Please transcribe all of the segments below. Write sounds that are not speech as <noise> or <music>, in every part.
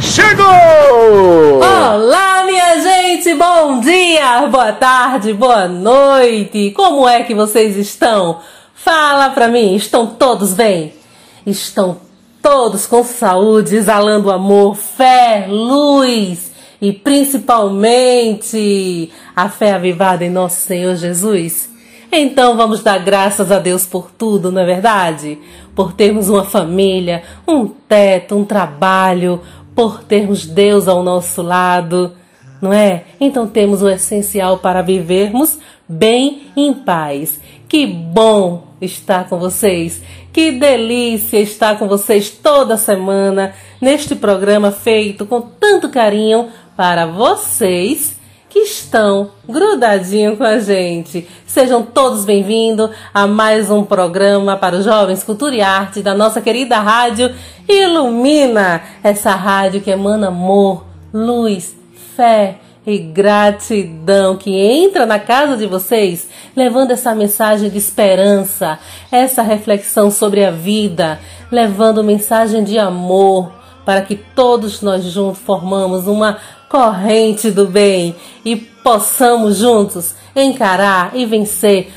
Chegou! Olá, minha gente! Bom dia, boa tarde, boa noite! Como é que vocês estão? Fala pra mim, estão todos bem? Estão todos com saúde, exalando amor, fé, luz e principalmente a fé avivada em nosso Senhor Jesus? Então vamos dar graças a Deus por tudo, não é verdade? Por termos uma família, um teto, um trabalho, por termos Deus ao nosso lado, não é? Então temos o essencial para vivermos bem em paz. Que bom estar com vocês. Que delícia estar com vocês toda semana neste programa feito com tanto carinho para vocês que estão grudadinho com a gente. Sejam todos bem-vindos a mais um programa para os jovens Cultura e Arte da nossa querida rádio Ilumina, essa rádio que emana amor, luz, fé e gratidão que entra na casa de vocês, levando essa mensagem de esperança, essa reflexão sobre a vida, levando mensagem de amor, para que todos nós juntos formamos uma corrente do bem e possamos juntos encarar e vencer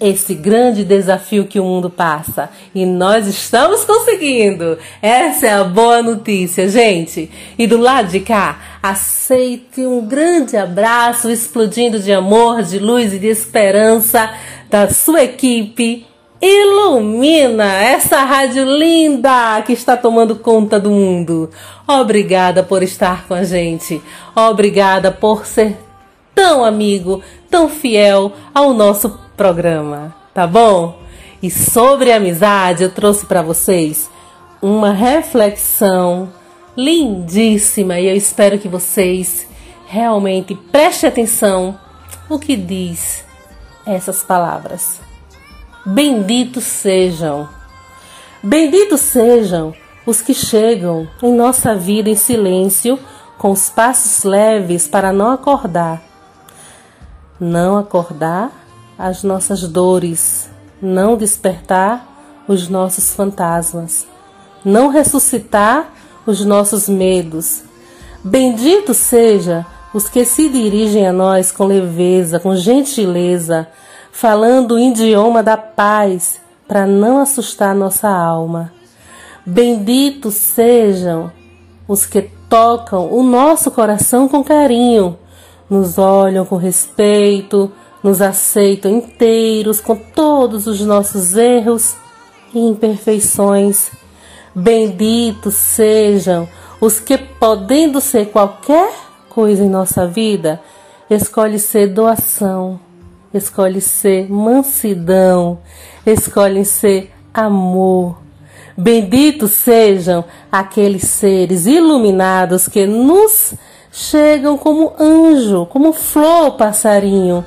esse grande desafio que o mundo passa. E nós estamos conseguindo. Essa é a boa notícia, gente. E do lado de cá, aceite um grande abraço explodindo de amor, de luz e de esperança da sua equipe. Ilumina essa rádio linda que está tomando conta do mundo. Obrigada por estar com a gente. Obrigada por ser tão amigo, tão fiel ao nosso programa, tá bom? E sobre amizade, eu trouxe para vocês uma reflexão lindíssima e eu espero que vocês realmente prestem atenção no que diz essas palavras. Benditos sejam, benditos sejam os que chegam em nossa vida em silêncio, com os passos leves para não acordar. Não acordar as nossas dores, não despertar os nossos fantasmas, não ressuscitar os nossos medos. Bendito seja os que se dirigem a nós com leveza, com gentileza, falando o idioma da paz, para não assustar nossa alma. Benditos sejam os que tocam o nosso coração com carinho, nos olham com respeito, nos aceitam inteiros com todos os nossos erros e imperfeições. Benditos sejam os que, podendo ser qualquer coisa em nossa vida, escolhe ser doação, escolhe ser mansidão, escolhem ser amor. Benditos sejam aqueles seres iluminados que nos chegam como anjo, como flor passarinho,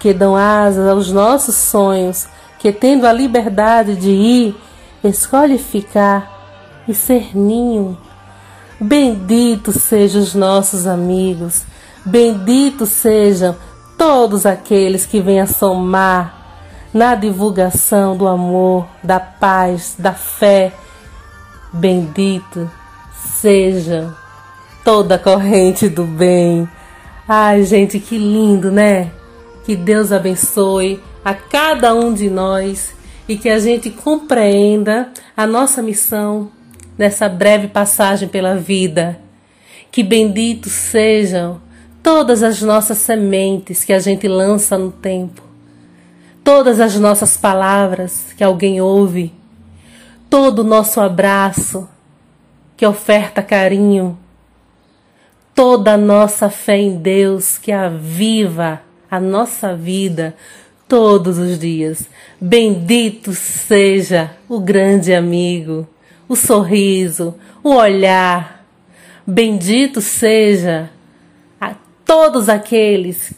que dão asas aos nossos sonhos, que tendo a liberdade de ir, escolhe ficar e ser ninho. Benditos sejam os nossos amigos, benditos sejam todos aqueles que a somar na divulgação do amor, da paz, da fé. Bendito seja toda a corrente do bem. Ai, gente, que lindo, né? Que Deus abençoe a cada um de nós e que a gente compreenda a nossa missão nessa breve passagem pela vida. que benditos sejam todas as nossas sementes que a gente lança no tempo, todas as nossas palavras que alguém ouve, todo o nosso abraço que oferta carinho, toda a nossa fé em Deus que aviva a nossa vida todos os dias. Bendito seja o grande amigo, o sorriso, o olhar. Bendito seja todos aqueles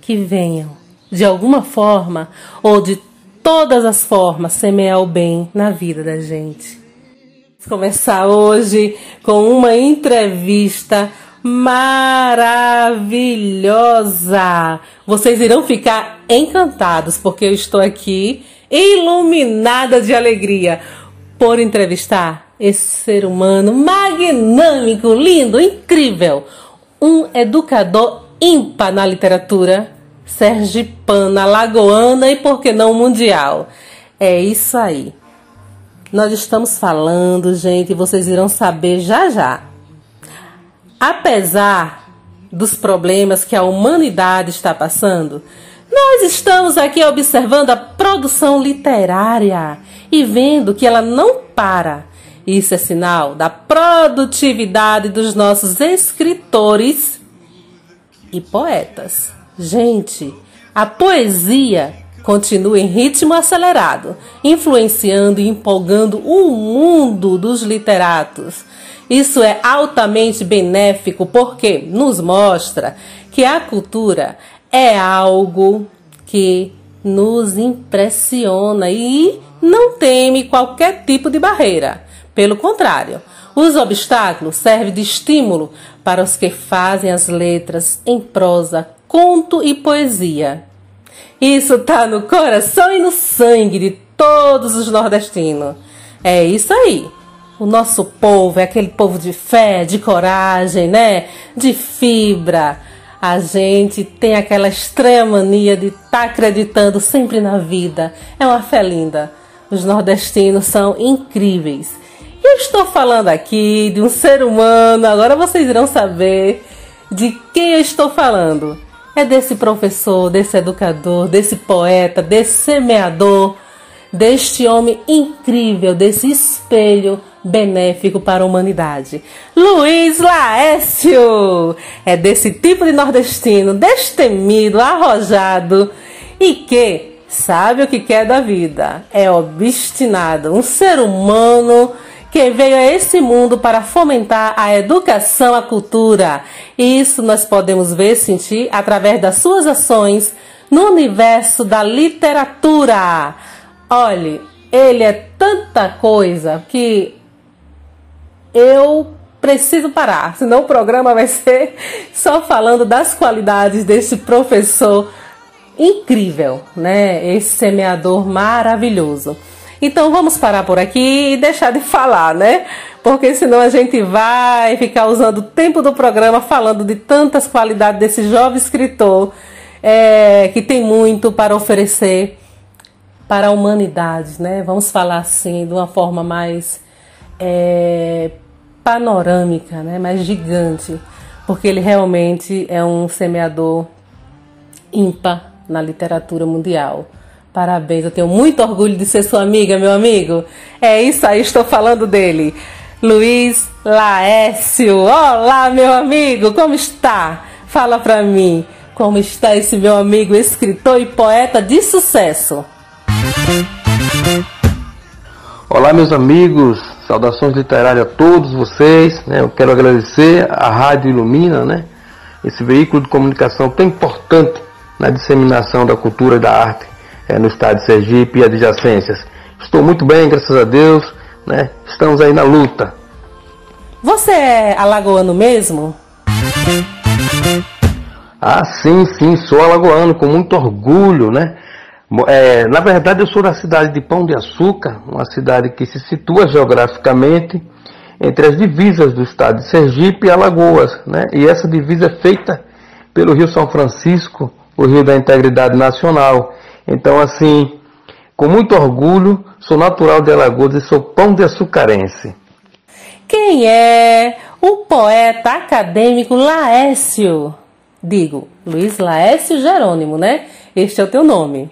que venham, de alguma forma ou de todas as formas, semear o bem na vida da gente. Vamos começar hoje com uma entrevista maravilhosa. Vocês irão ficar encantados porque eu estou aqui iluminada de alegria por entrevistar esse ser humano magnâmico, lindo, incrível, um educador ímpar na literatura sergipana, lagoana e por que não mundial. É isso aí. Nós estamos falando, gente, vocês irão saber já já apesar dos problemas que a humanidade está passando, nós estamos aqui observando a produção literária e vendo que ela não para. Isso é sinal da produtividade dos nossos escritores e poetas. Gente, a poesia continua em ritmo acelerado, influenciando e empolgando o mundo dos literatos isso é altamente benéfico porque nos mostra que a cultura é algo que nos impressiona e não teme qualquer tipo de barreira. Pelo contrário, os obstáculos servem de estímulo para os que fazem as letras em prosa, conto e poesia. Isso está no coração e no sangue de todos os nordestinos. É isso aí. O nosso povo é aquele povo de fé, de coragem, né? De fibra. A gente tem aquela extrema mania de estar tá acreditando sempre na vida. É uma fé linda. Os nordestinos são incríveis. Eu estou falando aqui de um ser humano, agora vocês irão saber de quem eu estou falando. É desse professor, desse educador, desse poeta, desse semeador, deste homem incrível, desse espelho benéfico para a humanidade. Luiz Laécio é desse tipo de nordestino, destemido, arrojado e que sabe o que quer da vida. É obstinado, um ser humano que veio a esse mundo para fomentar a educação, a cultura. E isso nós podemos ver sentir através das suas ações no universo da literatura. Olhe, ele é tanta coisa que eu preciso parar, senão o programa vai ser <laughs> só falando das qualidades desse professor incrível, né? Esse semeador maravilhoso. Então vamos parar por aqui e deixar de falar, né? Porque senão a gente vai ficar usando o tempo do programa falando de tantas qualidades desse jovem escritor é, que tem muito para oferecer para a humanidade, né? Vamos falar assim de uma forma mais é, panorâmica, né, mais gigante, porque ele realmente é um semeador ímpar na literatura mundial. Parabéns, eu tenho muito orgulho de ser sua amiga, meu amigo. É isso aí, estou falando dele. Luiz Laécio. Olá, meu amigo, como está? Fala para mim, como está esse meu amigo escritor e poeta de sucesso? Olá, meus amigos, Saudações literárias a todos vocês. Né? Eu quero agradecer à Rádio Ilumina, né? esse veículo de comunicação tão importante na disseminação da cultura e da arte é, no estado de Sergipe e adjacências. Estou muito bem, graças a Deus. Né? Estamos aí na luta. Você é alagoano mesmo? Ah, sim, sim, sou alagoano com muito orgulho, né? É, na verdade, eu sou da cidade de Pão de Açúcar, uma cidade que se situa geograficamente entre as divisas do estado de Sergipe e Alagoas. Né? E essa divisa é feita pelo Rio São Francisco, o Rio da Integridade Nacional. Então, assim, com muito orgulho, sou natural de Alagoas e sou pão de açucarense. Quem é o poeta acadêmico Laércio. Digo, Luiz Laércio Jerônimo, né? Este é o teu nome.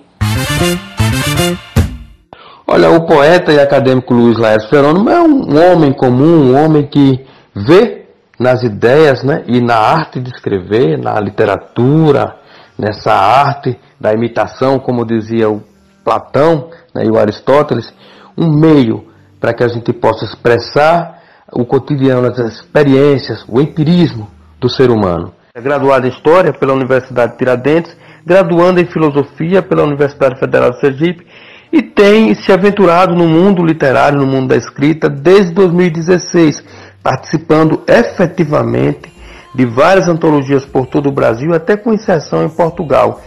Olha, o poeta e acadêmico Luiz Laércio Jerônimo é um homem comum, um homem que vê nas ideias né, e na arte de escrever, na literatura, nessa arte da imitação, como dizia o Platão né, e o Aristóteles, um meio para que a gente possa expressar o cotidiano, as experiências, o empirismo do ser humano. É graduado em História pela Universidade de Tiradentes, graduando em Filosofia pela Universidade Federal de Sergipe e tem se aventurado no mundo literário, no mundo da escrita, desde 2016, participando efetivamente de várias antologias por todo o Brasil, até com inserção em Portugal,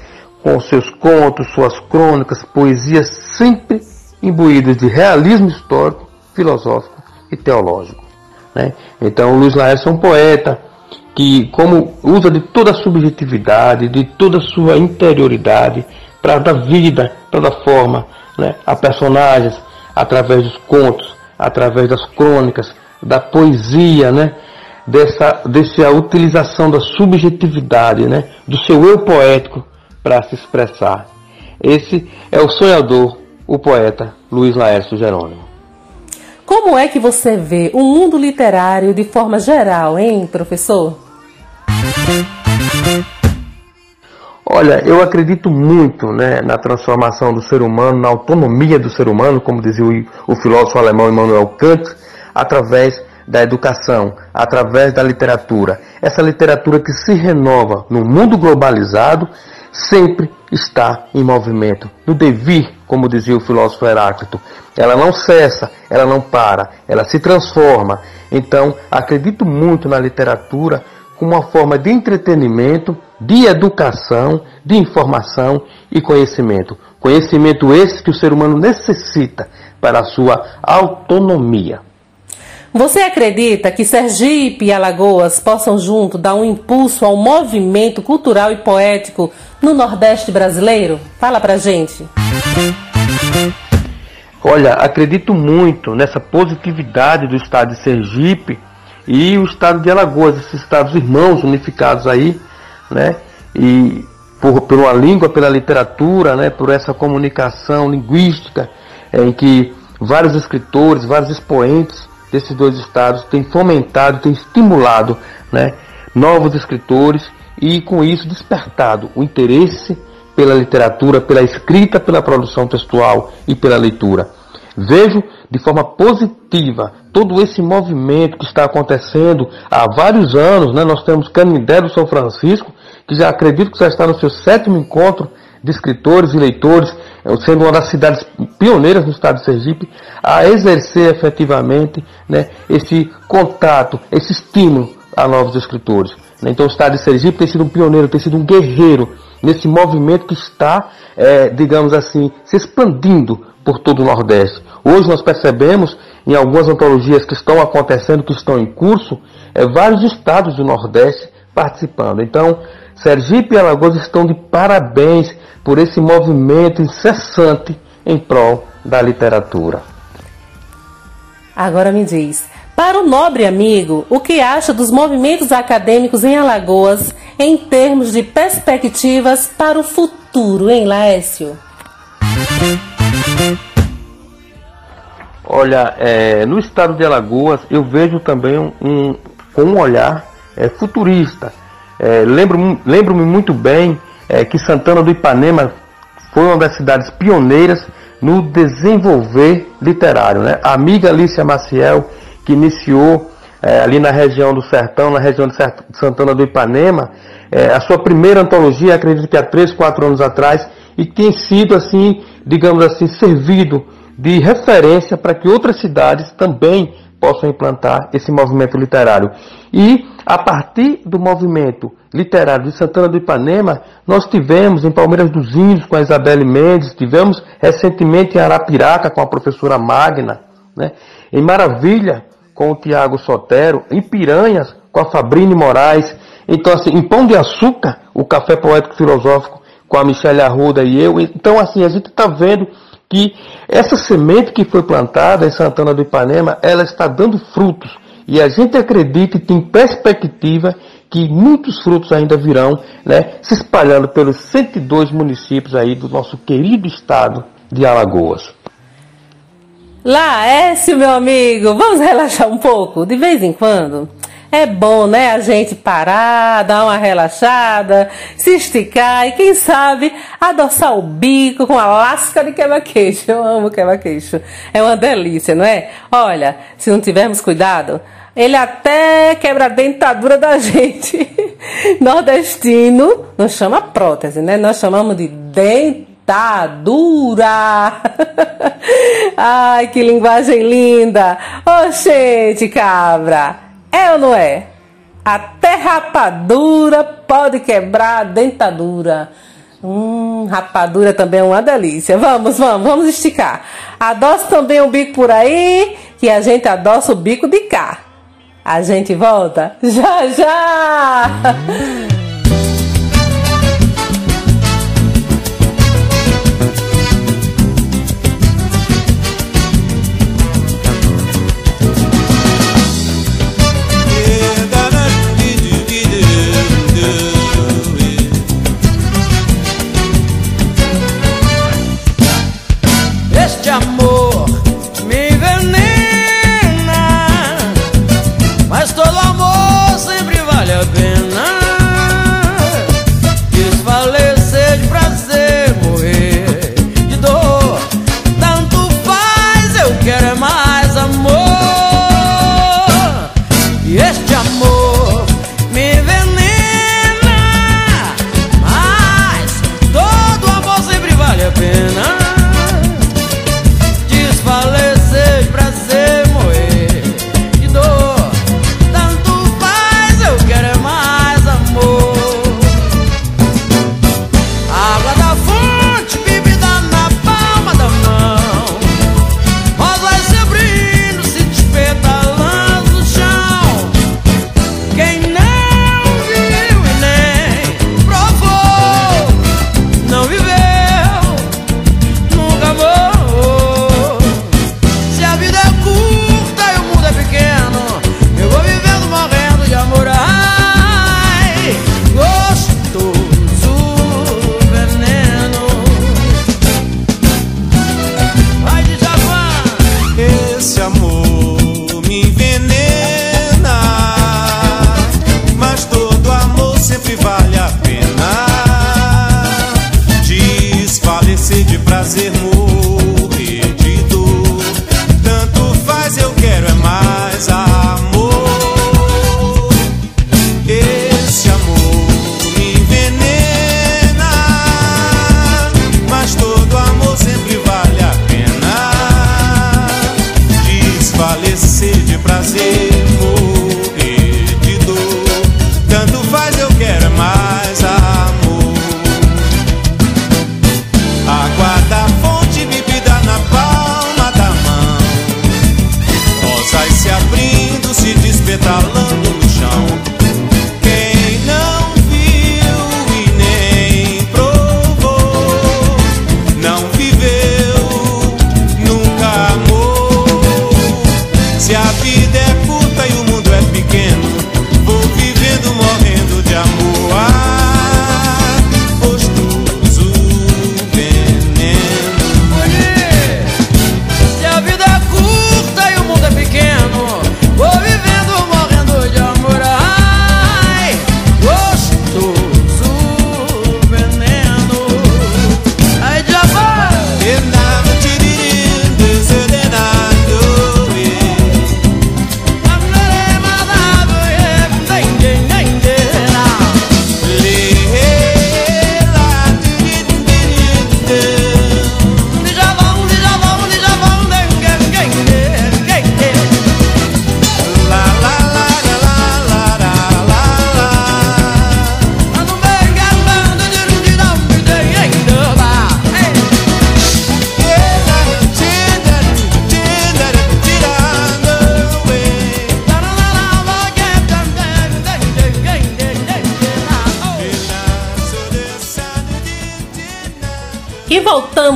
com seus contos, suas crônicas, poesias sempre imbuídas de realismo histórico, filosófico e teológico. Né? Então, Luiz Laércio é um poeta que, como usa de toda a subjetividade, de toda a sua interioridade, para dar vida, para dar forma né, a personagens, através dos contos, através das crônicas, da poesia, né, dessa, dessa utilização da subjetividade, né, do seu eu poético para se expressar. Esse é o sonhador, o poeta Luiz Laércio Jerônimo. Como é que você vê o mundo literário de forma geral, hein, professor? Olha, eu acredito muito né, na transformação do ser humano, na autonomia do ser humano, como dizia o, o filósofo alemão Immanuel Kant, através da educação, através da literatura. Essa literatura que se renova no mundo globalizado sempre está em movimento, no devir, como dizia o filósofo Heráclito. Ela não cessa, ela não para, ela se transforma. Então, acredito muito na literatura como uma forma de entretenimento, de educação, de informação e conhecimento. Conhecimento esse que o ser humano necessita para a sua autonomia. Você acredita que Sergipe e Alagoas possam junto dar um impulso ao movimento cultural e poético no Nordeste brasileiro? Fala pra gente. Olha, acredito muito nessa positividade do estado de Sergipe e o estado de Alagoas, esses estados irmãos unificados aí, né? E por, uma língua, pela literatura, né? Por essa comunicação linguística é, em que vários escritores, vários expoentes desses dois estados têm fomentado, têm estimulado, né? Novos escritores e com isso despertado o interesse pela literatura, pela escrita, pela produção textual e pela leitura. Vejo de forma positiva todo esse movimento que está acontecendo há vários anos. Né? Nós temos Canindé do São Francisco, que já acredito que já está no seu sétimo encontro de escritores e leitores, sendo uma das cidades pioneiras no estado de Sergipe, a exercer efetivamente né, esse contato, esse estímulo a novos escritores. Né? Então o estado de Sergipe tem sido um pioneiro, tem sido um guerreiro nesse movimento que está, é, digamos assim, se expandindo por todo o Nordeste. Hoje nós percebemos, em algumas antologias que estão acontecendo, que estão em curso, é, vários estados do Nordeste participando. Então, Sergipe e Alagoas estão de parabéns por esse movimento incessante em prol da literatura. Agora me diz, para o nobre amigo, o que acha dos movimentos acadêmicos em Alagoas em termos de perspectivas para o futuro, hein, Laércio? Olha, é, no estado de Alagoas eu vejo também um, um com um olhar é, futurista. É, Lembro-me lembro muito bem é, que Santana do Ipanema foi uma das cidades pioneiras no desenvolver literário. Né? A amiga Alicia Maciel, que iniciou é, ali na região do Sertão, na região de Santana do Ipanema, é, a sua primeira antologia, acredito que há 3, 4 anos atrás, e tem sido assim, digamos assim, servido de referência para que outras cidades também possam implantar esse movimento literário. E a partir do movimento literário de Santana do Ipanema, nós tivemos em Palmeiras dos Índios com a Isabelle Mendes, tivemos recentemente em Arapiraca com a professora Magna, né? em Maravilha com o Tiago Sotero, em Piranhas com a Fabrine Moraes, então assim, em Pão de Açúcar, o Café Poético Filosófico com a Michelle Arruda e eu. Então assim, a gente está vendo que essa semente que foi plantada em Santana do Ipanema, ela está dando frutos e a gente acredita e tem perspectiva que muitos frutos ainda virão, né, se espalhando pelos 102 municípios aí do nosso querido estado de Alagoas. Laércio, meu amigo, vamos relaxar um pouco, de vez em quando. É bom, né, a gente parar, dar uma relaxada, se esticar e, quem sabe, adoçar o bico com a lasca de quebra-queixo. Eu amo quebra-queixo. É uma delícia, não é? Olha, se não tivermos cuidado, ele até quebra a dentadura da <laughs> gente. Nordestino não chama prótese, né? Nós chamamos de dentadura. <laughs> Ai, que linguagem linda. Oxente, cabra. Ou não é? Até rapadura pode quebrar a dentadura. Hum, rapadura também é uma delícia. Vamos, vamos, vamos esticar. Adoça também o bico por aí, que a gente adoça o bico de cá. A gente volta já já!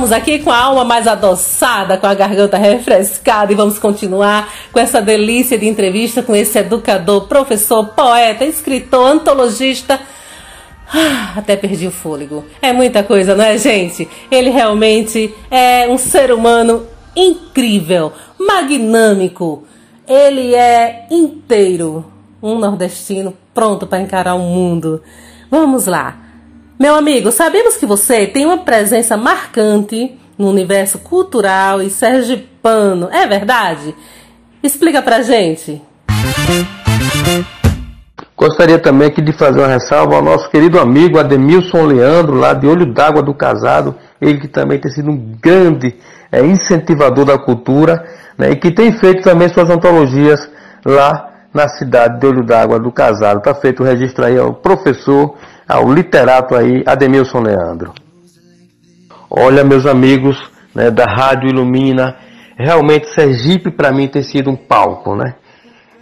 Voltamos aqui com a alma mais adoçada, com a garganta refrescada e vamos continuar com essa delícia de entrevista com esse educador, professor, poeta, escritor, antologista. Ah, até perdi o fôlego. É muita coisa, não é, gente? Ele realmente é um ser humano incrível, magnâmico. Ele é inteiro, um nordestino pronto para encarar o mundo. Vamos lá. Meu amigo, sabemos que você tem uma presença marcante no universo cultural e sergipano, é verdade? Explica pra gente. Gostaria também aqui de fazer uma ressalva ao nosso querido amigo Ademilson Leandro, lá de Olho d'Água do Casado, ele que também tem sido um grande é, incentivador da cultura né, e que tem feito também suas antologias lá na cidade de Olho d'Água do Casado. Está feito o registro aí ao professor ao literato aí, Ademilson Leandro. Olha, meus amigos né, da Rádio Ilumina, realmente Sergipe para mim tem sido um palco, né?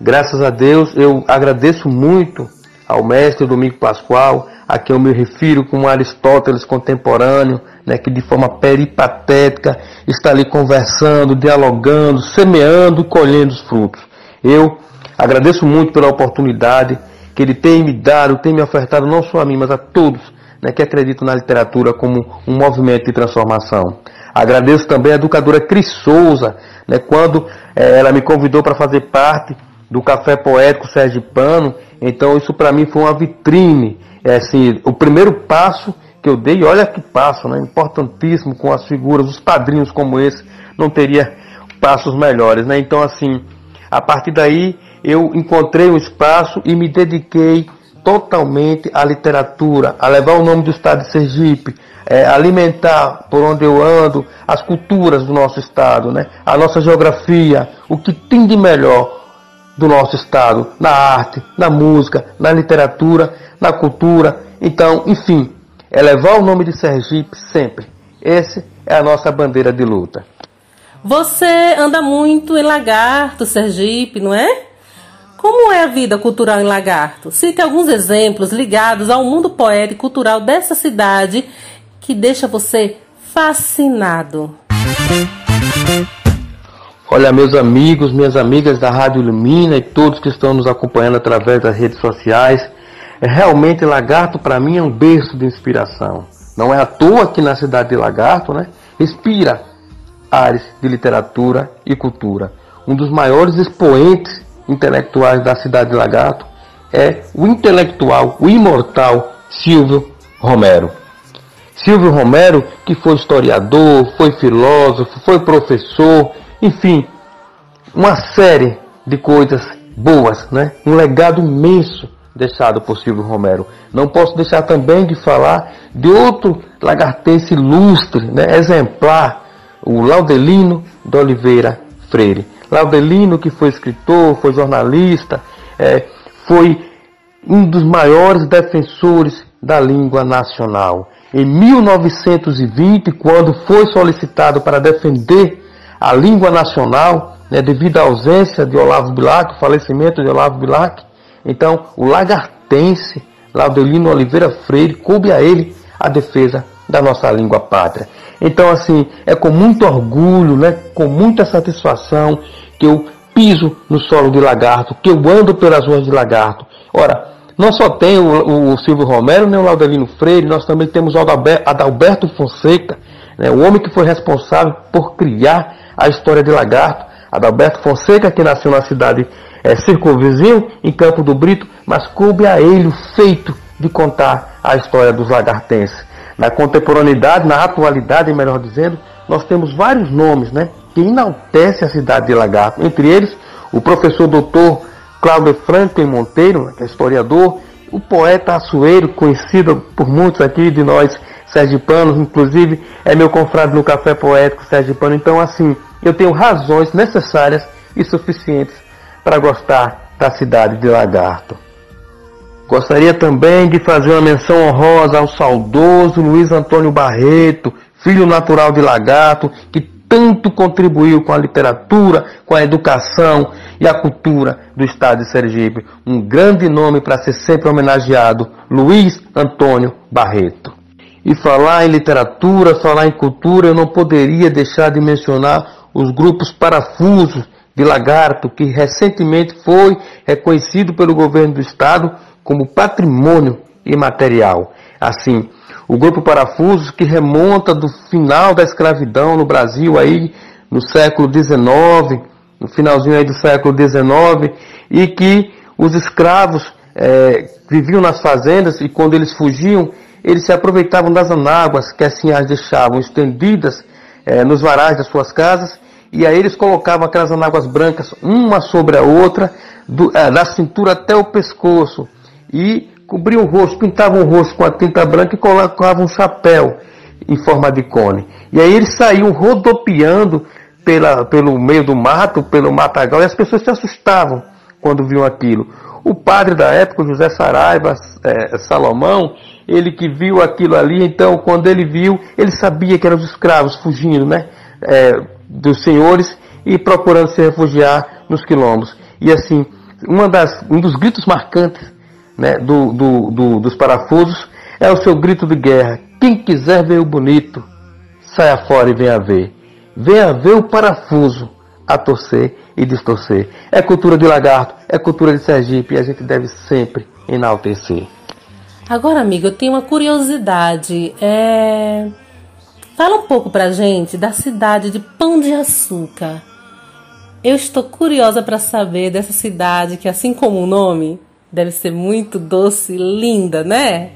Graças a Deus eu agradeço muito ao mestre Domingo Pascoal, a quem eu me refiro como Aristóteles contemporâneo, né, que de forma peripatética está ali conversando, dialogando, semeando colhendo os frutos. Eu agradeço muito pela oportunidade que ele tem me dado, tem me ofertado não só a mim, mas a todos né, que acreditam na literatura como um movimento de transformação. Agradeço também a educadora Cris Souza, né, quando é, ela me convidou para fazer parte do Café Poético Sergipano, então isso para mim foi uma vitrine, é, assim, o primeiro passo que eu dei, olha que passo, né, importantíssimo com as figuras, os padrinhos como esse, não teria passos melhores, né, então assim, a partir daí eu encontrei um espaço e me dediquei totalmente à literatura, a levar o nome do estado de Sergipe, é, alimentar por onde eu ando as culturas do nosso estado, né? a nossa geografia, o que tem de melhor do nosso estado, na arte, na música, na literatura, na cultura. Então, enfim, é levar o nome de Sergipe sempre. Essa é a nossa bandeira de luta. Você anda muito em Lagarto, Sergipe, não é? Como é a vida cultural em Lagarto? Cite alguns exemplos ligados ao mundo poético e cultural dessa cidade que deixa você fascinado. Olha, meus amigos, minhas amigas da Rádio Ilumina e todos que estão nos acompanhando através das redes sociais, é realmente Lagarto para mim é um berço de inspiração. Não é à toa que na cidade de Lagarto, né, respira áreas de literatura e cultura. Um dos maiores expoentes intelectuais da cidade de Lagarto é o intelectual, o imortal Silvio Romero. Silvio Romero, que foi historiador, foi filósofo, foi professor, enfim, uma série de coisas boas, né? Um legado imenso deixado por Silvio Romero. Não posso deixar também de falar de outro lagartense ilustre, né? exemplar, o Laudelino de Oliveira Freire. Laudelino, que foi escritor, foi jornalista, é, foi um dos maiores defensores da língua nacional. Em 1920, quando foi solicitado para defender a língua nacional, né, devido à ausência de Olavo Bilac, o falecimento de Olavo Bilac, então o lagartense Laudelino Oliveira Freire coube a ele a defesa da nossa língua pátria. Então, assim, é com muito orgulho, né, com muita satisfação que eu piso no solo de Lagarto, que eu ando pelas ruas de Lagarto. Ora, não só tem o, o Silvio Romero, nem o Laudelino Freire, nós também temos o Adalberto Fonseca, né, o homem que foi responsável por criar a história de Lagarto. Adalberto Fonseca, que nasceu na cidade é, circunvizinho, em Campo do Brito, mas coube a ele o feito de contar a história dos lagartenses. Na contemporaneidade, na atualidade, melhor dizendo, nós temos vários nomes né, que enaltecem a cidade de Lagarto. Entre eles, o professor doutor Cláudio Franklin Monteiro, que é historiador, o poeta Açoeiro, conhecido por muitos aqui de nós sergipanos, inclusive é meu confrade no Café Poético Sergipano. Então, assim, eu tenho razões necessárias e suficientes para gostar da cidade de Lagarto. Gostaria também de fazer uma menção honrosa ao saudoso Luiz Antônio Barreto, filho natural de Lagarto, que tanto contribuiu com a literatura, com a educação e a cultura do estado de Sergipe. Um grande nome para ser sempre homenageado, Luiz Antônio Barreto. E falar em literatura, falar em cultura, eu não poderia deixar de mencionar os grupos parafusos de Lagarto, que recentemente foi reconhecido pelo governo do estado como patrimônio imaterial. Assim, o grupo Parafusos, que remonta do final da escravidão no Brasil, aí no século XIX, no finalzinho aí do século XIX, e que os escravos é, viviam nas fazendas e quando eles fugiam, eles se aproveitavam das anáguas que assim as deixavam estendidas é, nos varais das suas casas, e aí eles colocavam aquelas anáguas brancas uma sobre a outra, do, é, da cintura até o pescoço, e cobriam o rosto, pintavam o rosto com a tinta branca e colocavam um chapéu em forma de cone. E aí eles saíam rodopiando pela, pelo meio do mato, pelo matagal, e as pessoas se assustavam quando viam aquilo. O padre da época, José Saraiva é, Salomão, ele que viu aquilo ali, então quando ele viu, ele sabia que eram os escravos fugindo, né, é, dos senhores e procurando se refugiar nos quilombos. E assim, uma das, um dos gritos marcantes né, do, do, do, dos parafusos é o seu grito de guerra. Quem quiser ver o bonito, saia fora e venha ver. Venha ver o parafuso a torcer e distorcer. É cultura de lagarto, é cultura de Sergipe e a gente deve sempre enaltecer. Agora, amigo, eu tenho uma curiosidade. É... Fala um pouco pra gente da cidade de Pão de Açúcar. Eu estou curiosa para saber dessa cidade que, assim como o nome, Deve ser muito doce e linda, né?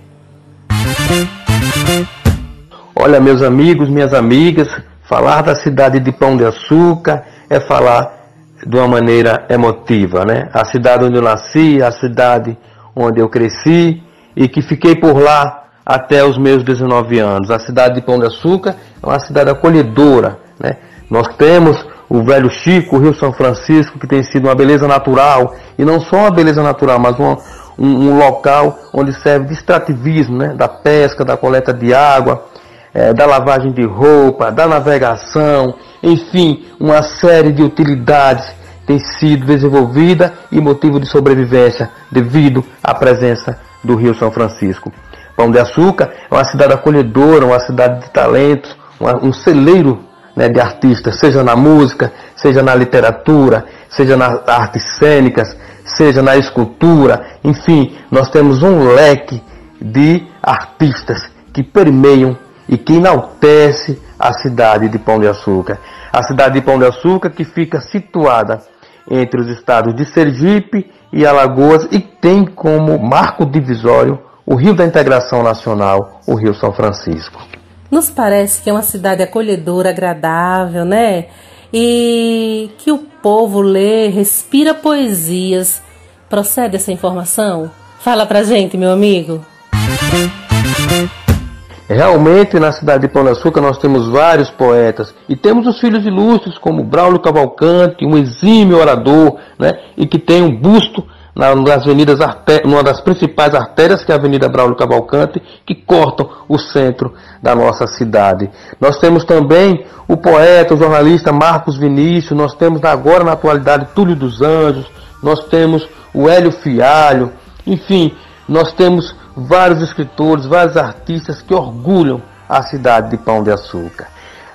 Olha, meus amigos, minhas amigas, falar da cidade de Pão de Açúcar é falar de uma maneira emotiva, né? A cidade onde eu nasci, a cidade onde eu cresci e que fiquei por lá até os meus 19 anos. A cidade de Pão de Açúcar é uma cidade acolhedora, né? Nós temos o Velho Chico, o Rio São Francisco, que tem sido uma beleza natural, e não só uma beleza natural, mas um, um, um local onde serve de extrativismo, né? da pesca, da coleta de água, é, da lavagem de roupa, da navegação, enfim, uma série de utilidades tem sido desenvolvida e motivo de sobrevivência devido à presença do Rio São Francisco. Pão de Açúcar é uma cidade acolhedora, uma cidade de talentos, um celeiro né, de artistas, seja na música, seja na literatura, seja nas artes cênicas, seja na escultura, enfim, nós temos um leque de artistas que permeiam e que enaltece a cidade de Pão de Açúcar. A cidade de Pão de Açúcar que fica situada entre os estados de Sergipe e Alagoas e tem como marco divisório o Rio da Integração Nacional, o Rio São Francisco. Nos parece que é uma cidade acolhedora, agradável, né? E que o povo lê, respira poesias. Procede essa informação? Fala pra gente, meu amigo. Realmente, na cidade de Pão de Açúcar, nós temos vários poetas e temos os filhos ilustres como Braulio Cavalcante, um exímio orador, né, e que tem um busto nas avenidas numa das principais artérias, que é a Avenida Braulio Cavalcante, que cortam o centro da nossa cidade. Nós temos também o poeta, o jornalista Marcos Vinícius, nós temos agora na atualidade Túlio dos Anjos, nós temos o Hélio Fialho, enfim, nós temos vários escritores, vários artistas que orgulham a cidade de Pão de Açúcar.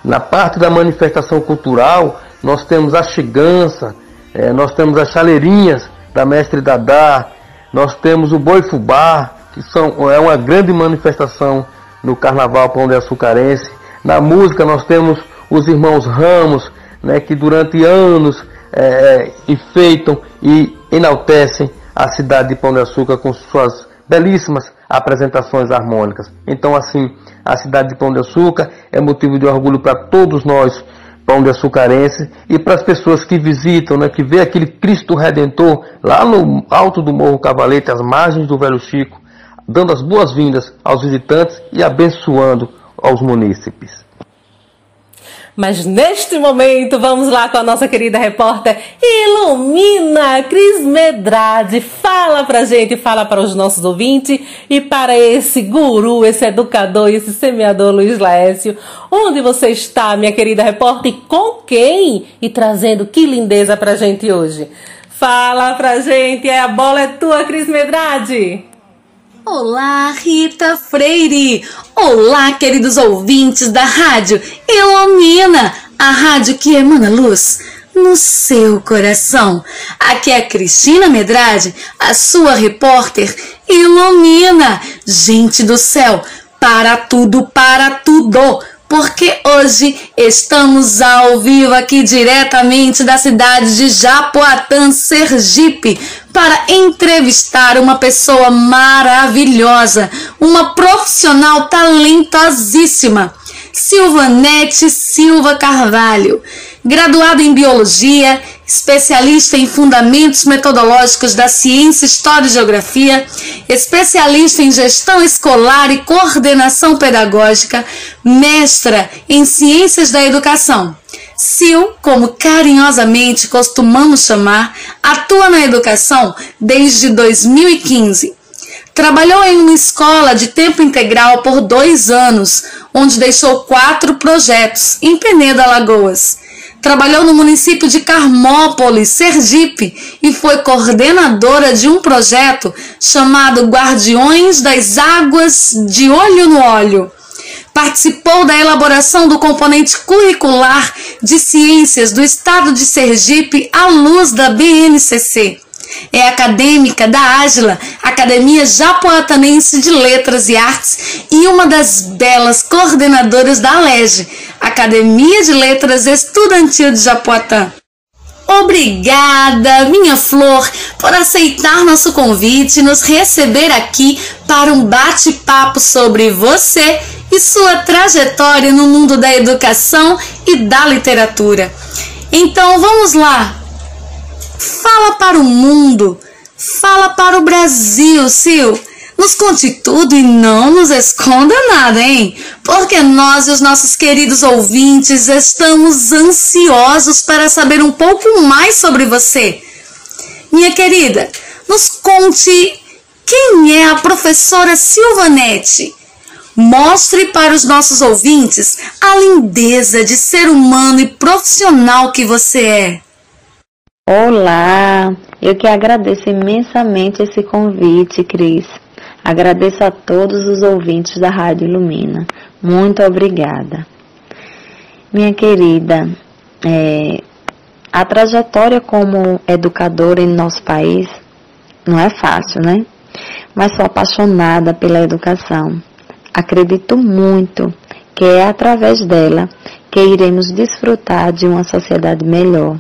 Na parte da manifestação cultural, nós temos a chegança, é, nós temos as chaleirinhas, da Mestre Dadá, nós temos o Boi Fubá, que são, é uma grande manifestação no Carnaval Pão de Açucarense. Na música nós temos os irmãos Ramos, né, que durante anos é, é, enfeitam e enaltecem a cidade de Pão de Açúcar com suas belíssimas apresentações harmônicas. Então, assim, a cidade de Pão de Açúcar é motivo de orgulho para todos nós Pão de Açucarense e para as pessoas que visitam, né, que vê aquele Cristo Redentor lá no alto do Morro Cavalete, às margens do Velho Chico, dando as boas-vindas aos visitantes e abençoando aos munícipes. Mas neste momento, vamos lá com a nossa querida repórter Ilumina Cris Medrade. Fala pra gente, fala para os nossos ouvintes e para esse guru, esse educador esse semeador Luiz Laécio. Onde você está, minha querida repórter, e com quem? E trazendo que lindeza pra gente hoje. Fala pra gente, é a bola é tua, Cris Medrade. Olá, Rita Freire! Olá, queridos ouvintes da rádio Ilumina, a rádio que emana luz no seu coração. Aqui é Cristina Medrade, a sua repórter Ilumina. Gente do céu, para tudo, para tudo! Porque hoje estamos ao vivo aqui diretamente da cidade de Japoatã, Sergipe, para entrevistar uma pessoa maravilhosa, uma profissional talentosíssima, Silvanete Silva Carvalho, graduada em biologia, especialista em fundamentos metodológicos da ciência, história e geografia, especialista em gestão escolar e coordenação pedagógica, mestra em ciências da educação. Sil, como carinhosamente costumamos chamar, atua na educação desde 2015. Trabalhou em uma escola de tempo integral por dois anos, onde deixou quatro projetos em Penedo, Alagoas Trabalhou no município de Carmópolis, Sergipe, e foi coordenadora de um projeto chamado Guardiões das Águas de Olho no Olho. Participou da elaboração do componente curricular de ciências do estado de Sergipe à luz da BNCC. É acadêmica da Ágila, Academia Japoatanense de Letras e Artes, e uma das belas coordenadoras da ALEGE, Academia de Letras Estudantil de Japoatã. Obrigada, minha flor, por aceitar nosso convite e nos receber aqui para um bate-papo sobre você e sua trajetória no mundo da educação e da literatura. Então vamos lá, Fala para o mundo, fala para o Brasil, Sil. Nos conte tudo e não nos esconda nada, hein? Porque nós e os nossos queridos ouvintes estamos ansiosos para saber um pouco mais sobre você. Minha querida, nos conte quem é a professora Silvanete. Mostre para os nossos ouvintes a lindeza de ser humano e profissional que você é. Olá, eu que agradeço imensamente esse convite, Cris. Agradeço a todos os ouvintes da Rádio Ilumina. Muito obrigada. Minha querida, é, a trajetória como educadora em nosso país não é fácil, né? Mas sou apaixonada pela educação. Acredito muito que é através dela que iremos desfrutar de uma sociedade melhor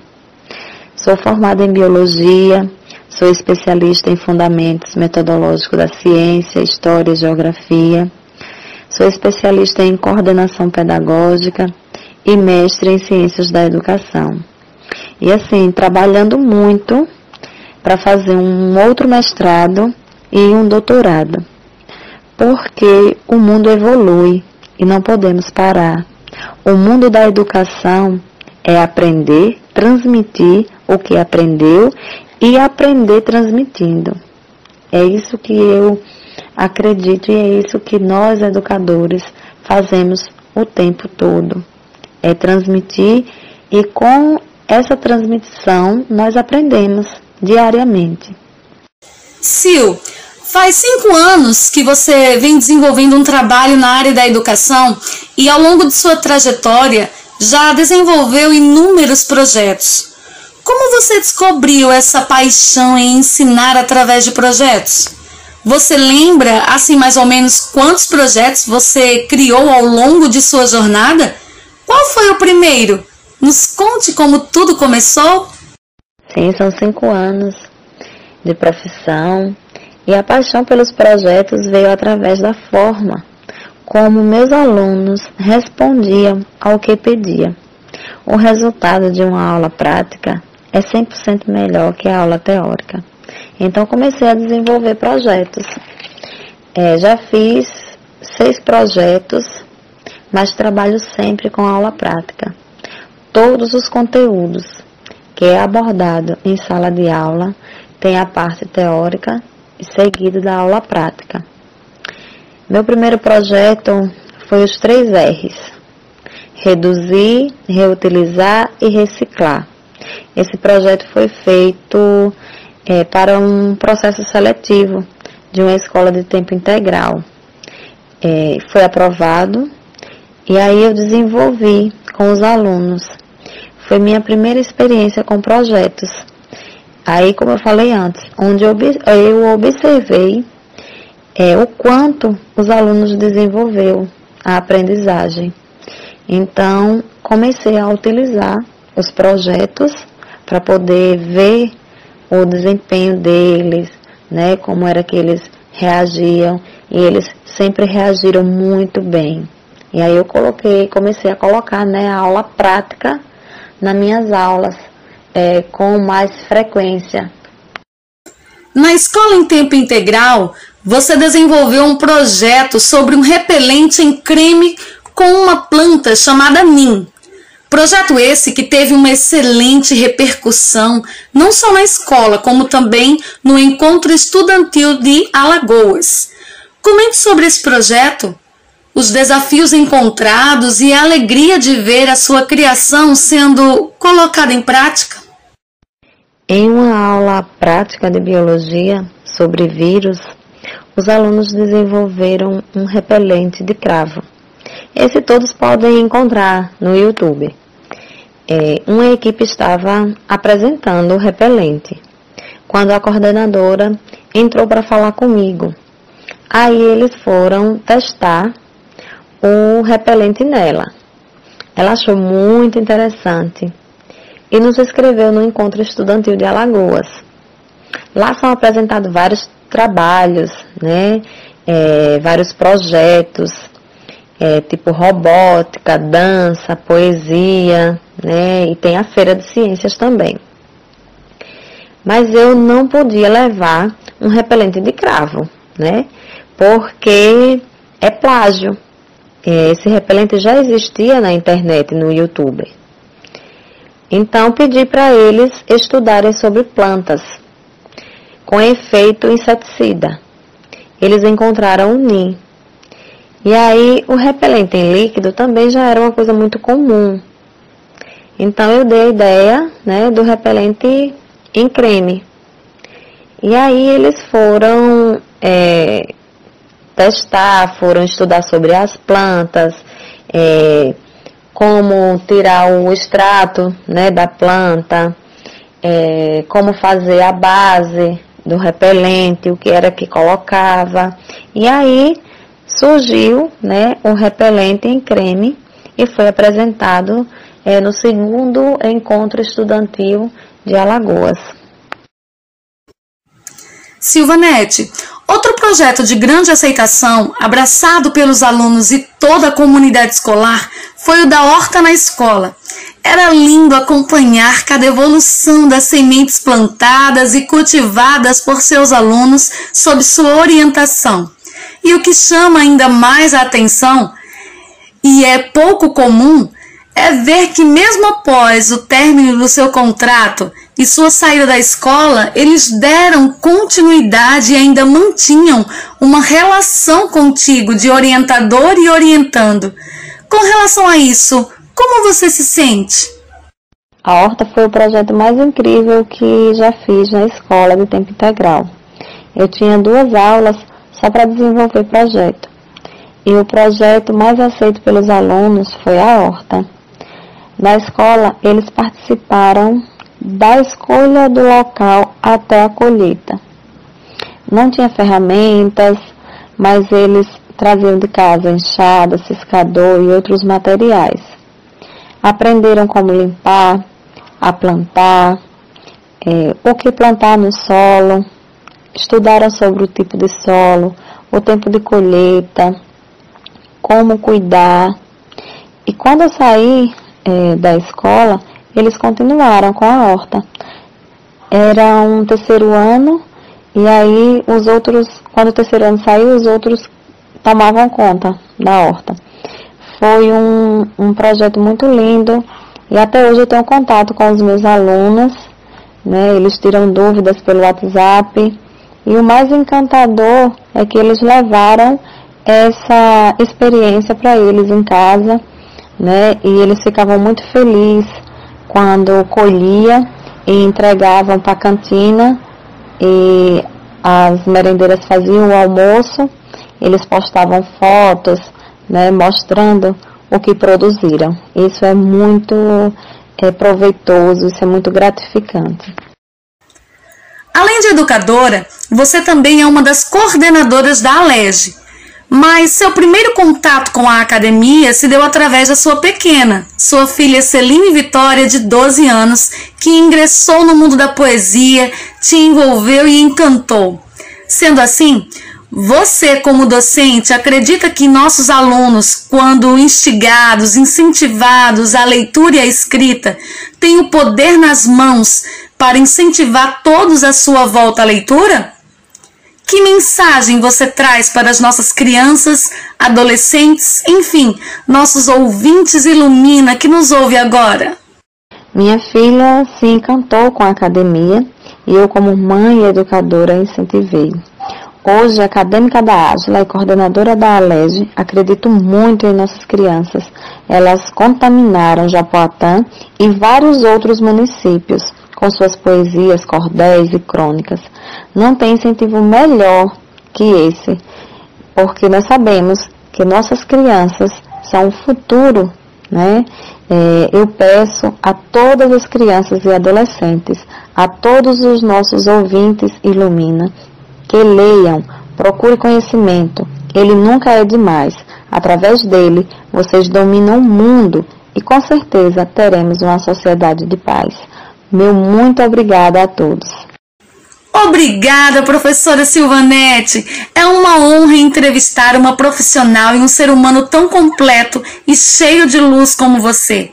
Sou formada em biologia, sou especialista em fundamentos metodológicos da ciência, história e geografia. Sou especialista em coordenação pedagógica e mestre em ciências da educação. E assim, trabalhando muito para fazer um outro mestrado e um doutorado. Porque o mundo evolui e não podemos parar. O mundo da educação é aprender, transmitir o que aprendeu e aprender transmitindo. É isso que eu acredito e é isso que nós educadores fazemos o tempo todo. É transmitir e com essa transmissão nós aprendemos diariamente. Sil, faz cinco anos que você vem desenvolvendo um trabalho na área da educação e ao longo de sua trajetória já desenvolveu inúmeros projetos. Como você descobriu essa paixão em ensinar através de projetos? Você lembra, assim, mais ou menos quantos projetos você criou ao longo de sua jornada? Qual foi o primeiro? Nos conte como tudo começou? Sim, são cinco anos de profissão e a paixão pelos projetos veio através da forma como meus alunos respondiam ao que pedia. O resultado de uma aula prática é 100% melhor que a aula teórica. Então comecei a desenvolver projetos. É, já fiz seis projetos, mas trabalho sempre com aula prática. Todos os conteúdos que é abordado em sala de aula tem a parte teórica e seguido da aula prática. Meu primeiro projeto foi os três R's: reduzir, reutilizar e reciclar. Esse projeto foi feito é, para um processo seletivo de uma escola de tempo integral. É, foi aprovado e aí eu desenvolvi com os alunos. Foi minha primeira experiência com projetos. Aí, como eu falei antes, onde eu, eu observei é, o quanto os alunos desenvolveu a aprendizagem. Então, comecei a utilizar os projetos para poder ver o desempenho deles, né, como era que eles reagiam, e eles sempre reagiram muito bem. E aí eu coloquei, comecei a colocar, né, a aula prática nas minhas aulas é, com mais frequência. Na escola em tempo integral, você desenvolveu um projeto sobre um repelente em creme com uma planta chamada NIM. Projeto esse que teve uma excelente repercussão, não só na escola, como também no encontro estudantil de Alagoas. Comente sobre esse projeto, os desafios encontrados e a alegria de ver a sua criação sendo colocada em prática. Em uma aula prática de biologia sobre vírus, os alunos desenvolveram um repelente de cravo. Esse todos podem encontrar no YouTube. É, uma equipe estava apresentando o repelente, quando a coordenadora entrou para falar comigo. Aí eles foram testar o repelente nela. Ela achou muito interessante e nos inscreveu no encontro estudantil de Alagoas. Lá são apresentados vários trabalhos, né? É, vários projetos, é, tipo robótica, dança, poesia, né? E tem a feira de ciências também. Mas eu não podia levar um repelente de cravo, né? Porque é plágio. É, esse repelente já existia na internet, no YouTube. Então pedi para eles estudarem sobre plantas com efeito inseticida. Eles encontraram o NIM. E aí o repelente em líquido também já era uma coisa muito comum. Então eu dei a ideia né, do repelente em creme. E aí eles foram é, testar, foram estudar sobre as plantas, é, como tirar o extrato né, da planta, é, como fazer a base do repelente, o que era que colocava. E aí surgiu né, o repelente em creme e foi apresentado é, no segundo encontro estudantil de Alagoas. Silvanete, outro projeto de grande aceitação, abraçado pelos alunos e toda a comunidade escolar, foi o da Horta na Escola. Era lindo acompanhar cada evolução das sementes plantadas e cultivadas por seus alunos sob sua orientação. E o que chama ainda mais a atenção, e é pouco comum, é ver que, mesmo após o término do seu contrato e sua saída da escola, eles deram continuidade e ainda mantinham uma relação contigo de orientador e orientando. Com relação a isso, como você se sente? A Horta foi o projeto mais incrível que já fiz na escola de tempo integral. Eu tinha duas aulas só para desenvolver projeto. E o projeto mais aceito pelos alunos foi a Horta. Na escola, eles participaram da escolha do local até a colheita. Não tinha ferramentas, mas eles traziam de casa enxada, ciscador e outros materiais. Aprenderam como limpar, a plantar, é, o que plantar no solo, estudaram sobre o tipo de solo, o tempo de colheita, como cuidar. E quando eu saí é, da escola, eles continuaram com a horta. Era um terceiro ano, e aí os outros, quando o terceiro ano saiu, os outros tomavam conta da horta. Foi um, um projeto muito lindo e até hoje eu tenho contato com os meus alunos, né? Eles tiram dúvidas pelo WhatsApp. E o mais encantador é que eles levaram essa experiência para eles em casa, né? E eles ficavam muito felizes quando colhia e entregavam para a cantina e as merendeiras faziam o almoço, eles postavam fotos, né, mostrando o que produziram. Isso é muito é, proveitoso, isso é muito gratificante. Além de educadora, você também é uma das coordenadoras da ALEG. Mas seu primeiro contato com a academia se deu através da sua pequena, sua filha Celine Vitória, de 12 anos, que ingressou no mundo da poesia, te envolveu e encantou. Sendo assim, você, como docente, acredita que nossos alunos, quando instigados, incentivados à leitura e à escrita, têm o poder nas mãos para incentivar todos à sua volta à leitura? Que mensagem você traz para as nossas crianças, adolescentes, enfim, nossos ouvintes ilumina que nos ouve agora? Minha filha se encantou com a academia e eu, como mãe e educadora, incentivei. Hoje, acadêmica da Ágila e coordenadora da Alege, acredito muito em nossas crianças. Elas contaminaram Japoatã e vários outros municípios com suas poesias, cordéis e crônicas. Não tem incentivo melhor que esse, porque nós sabemos que nossas crianças são o futuro, né? É, eu peço a todas as crianças e adolescentes, a todos os nossos ouvintes Ilumina, que leiam, procure conhecimento. Ele nunca é demais. Através dele, vocês dominam o mundo e com certeza teremos uma sociedade de paz. Meu muito obrigada a todos. Obrigada, professora Silvanete. É uma honra entrevistar uma profissional e um ser humano tão completo e cheio de luz como você.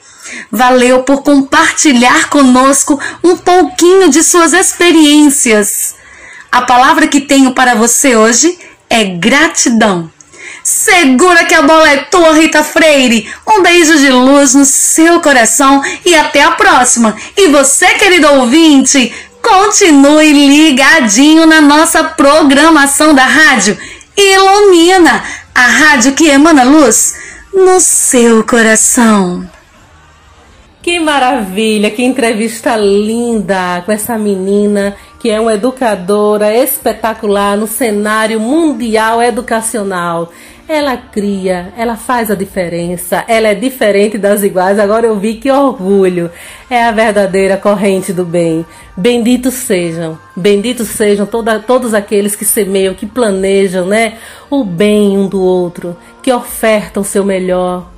Valeu por compartilhar conosco um pouquinho de suas experiências. A palavra que tenho para você hoje é gratidão. Segura que a bola é tua, Rita Freire. Um beijo de luz no seu coração e até a próxima. E você, querido ouvinte, continue ligadinho na nossa programação da rádio. Ilumina a rádio que emana luz no seu coração. Que maravilha, que entrevista linda com essa menina que é uma educadora espetacular no cenário mundial educacional. Ela cria, ela faz a diferença, ela é diferente das iguais. Agora eu vi que orgulho. É a verdadeira corrente do bem. Benditos sejam, benditos sejam toda, todos aqueles que semeiam, que planejam, né? O bem um do outro, que ofertam o seu melhor,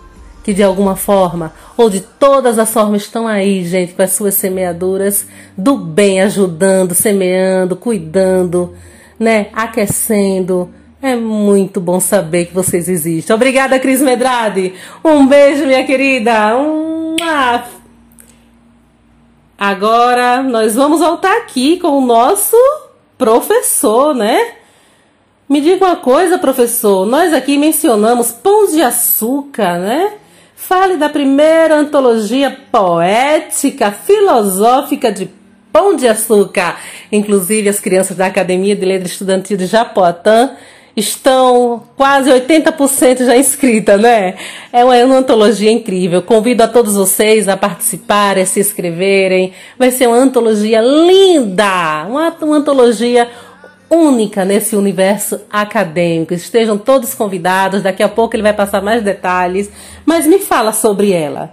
que de alguma forma ou de todas as formas estão aí, gente, com as suas semeaduras do bem, ajudando, semeando, cuidando, né, aquecendo. É muito bom saber que vocês existem. Obrigada, Cris Medrade. Um beijo, minha querida. Um... Agora nós vamos voltar aqui com o nosso professor, né? Me diga uma coisa, professor. Nós aqui mencionamos pães de açúcar, né? Fale da primeira antologia poética, filosófica de Pão de Açúcar. Inclusive, as crianças da Academia de Letras Estudantil de Japoatã estão quase 80% já inscritas, né? É uma, uma, antologia incrível. Convido a todos vocês a participarem, a se inscreverem. Vai ser uma antologia linda, uma, uma antologia única nesse universo acadêmico. Estejam todos convidados, daqui a pouco ele vai passar mais detalhes, mas me fala sobre ela.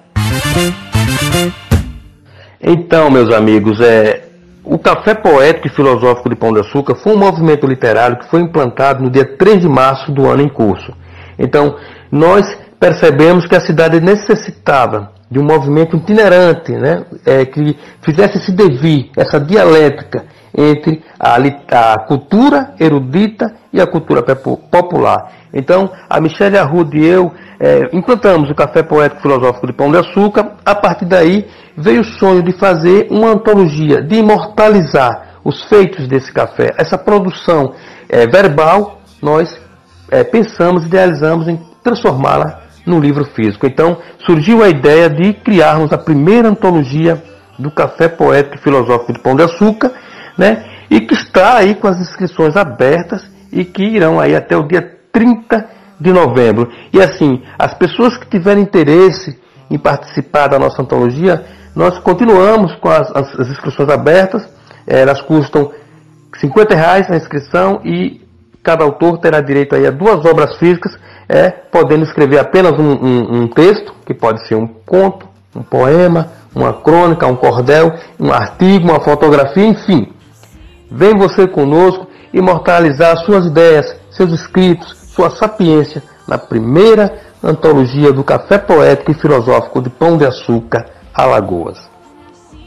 Então, meus amigos, é, o Café Poético e Filosófico de Pão de Açúcar foi um movimento literário que foi implantado no dia 3 de março do ano em curso. Então, nós percebemos que a cidade necessitava de um movimento itinerante, né, é, que fizesse se devir essa dialética entre a, a, cultura erudita e a cultura popular. Então, a Michelle Arruda e eu é, implantamos o Café Poético Filosófico de Pão de Açúcar. A partir daí, veio o sonho de fazer uma antologia, de imortalizar os feitos desse café. Essa produção é, verbal, nós é, pensamos, idealizamos em transformá-la no livro físico. Então, surgiu a ideia de criarmos a primeira antologia do Café Poético Filosófico de Pão de Açúcar, né? E que está aí com as inscrições abertas e que irão aí até o dia 30 de novembro. E assim, as pessoas que tiverem interesse em participar da nossa antologia, nós continuamos com as, as, as inscrições abertas. É, elas custam 50 reais a inscrição e cada autor terá direito aí a duas obras físicas, é, podendo escrever apenas um, um, um texto, que pode ser um conto, um poema, uma crônica, um cordel, um artigo, uma fotografia, enfim. Vem você conosco imortalizar suas ideias, seus escritos, sua sapiência na primeira antologia do Café Poético e Filosófico de Pão de Açúcar, Alagoas.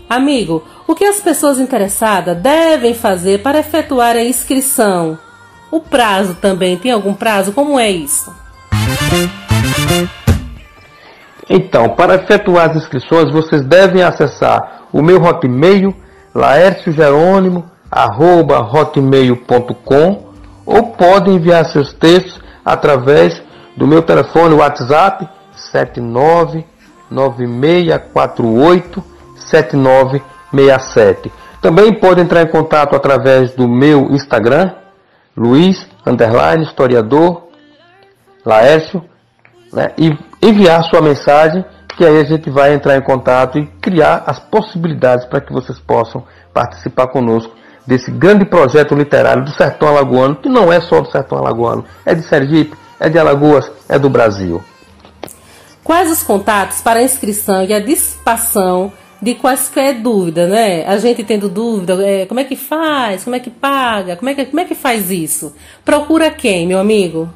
Amigo, o que as pessoas interessadas devem fazer para efetuar a inscrição? O prazo também tem algum prazo? Como é isso? Então, para efetuar as inscrições, vocês devem acessar o meu hotmail, laerciojerônimo.hotmail.com ou podem enviar seus textos através do meu telefone WhatsApp 7996487967. Também pode entrar em contato através do meu Instagram, Luiz, underline, historiador, Laércio, né, e enviar sua mensagem, que aí a gente vai entrar em contato e criar as possibilidades para que vocês possam participar conosco desse grande projeto literário do Sertão Alagoano, que não é só do Sertão Alagoano, é de Sergipe, é de Alagoas, é do Brasil. Quais os contatos para a inscrição e a dissipação de quaisquer dúvida, né? A gente tendo dúvida, é, como é que faz, como é que paga, como é que, como é que faz isso? Procura quem, meu amigo?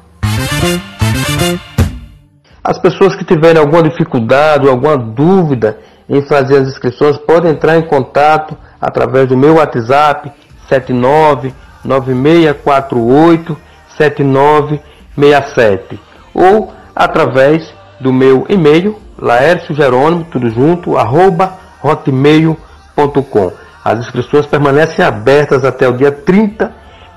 As pessoas que tiverem alguma dificuldade ou alguma dúvida em fazer as inscrições podem entrar em contato através do meu WhatsApp 7996487967 ou através do meu e-mail laerciojerônimo, tudo junto, arroba hotmail.com. As inscrições permanecem abertas até o dia 30,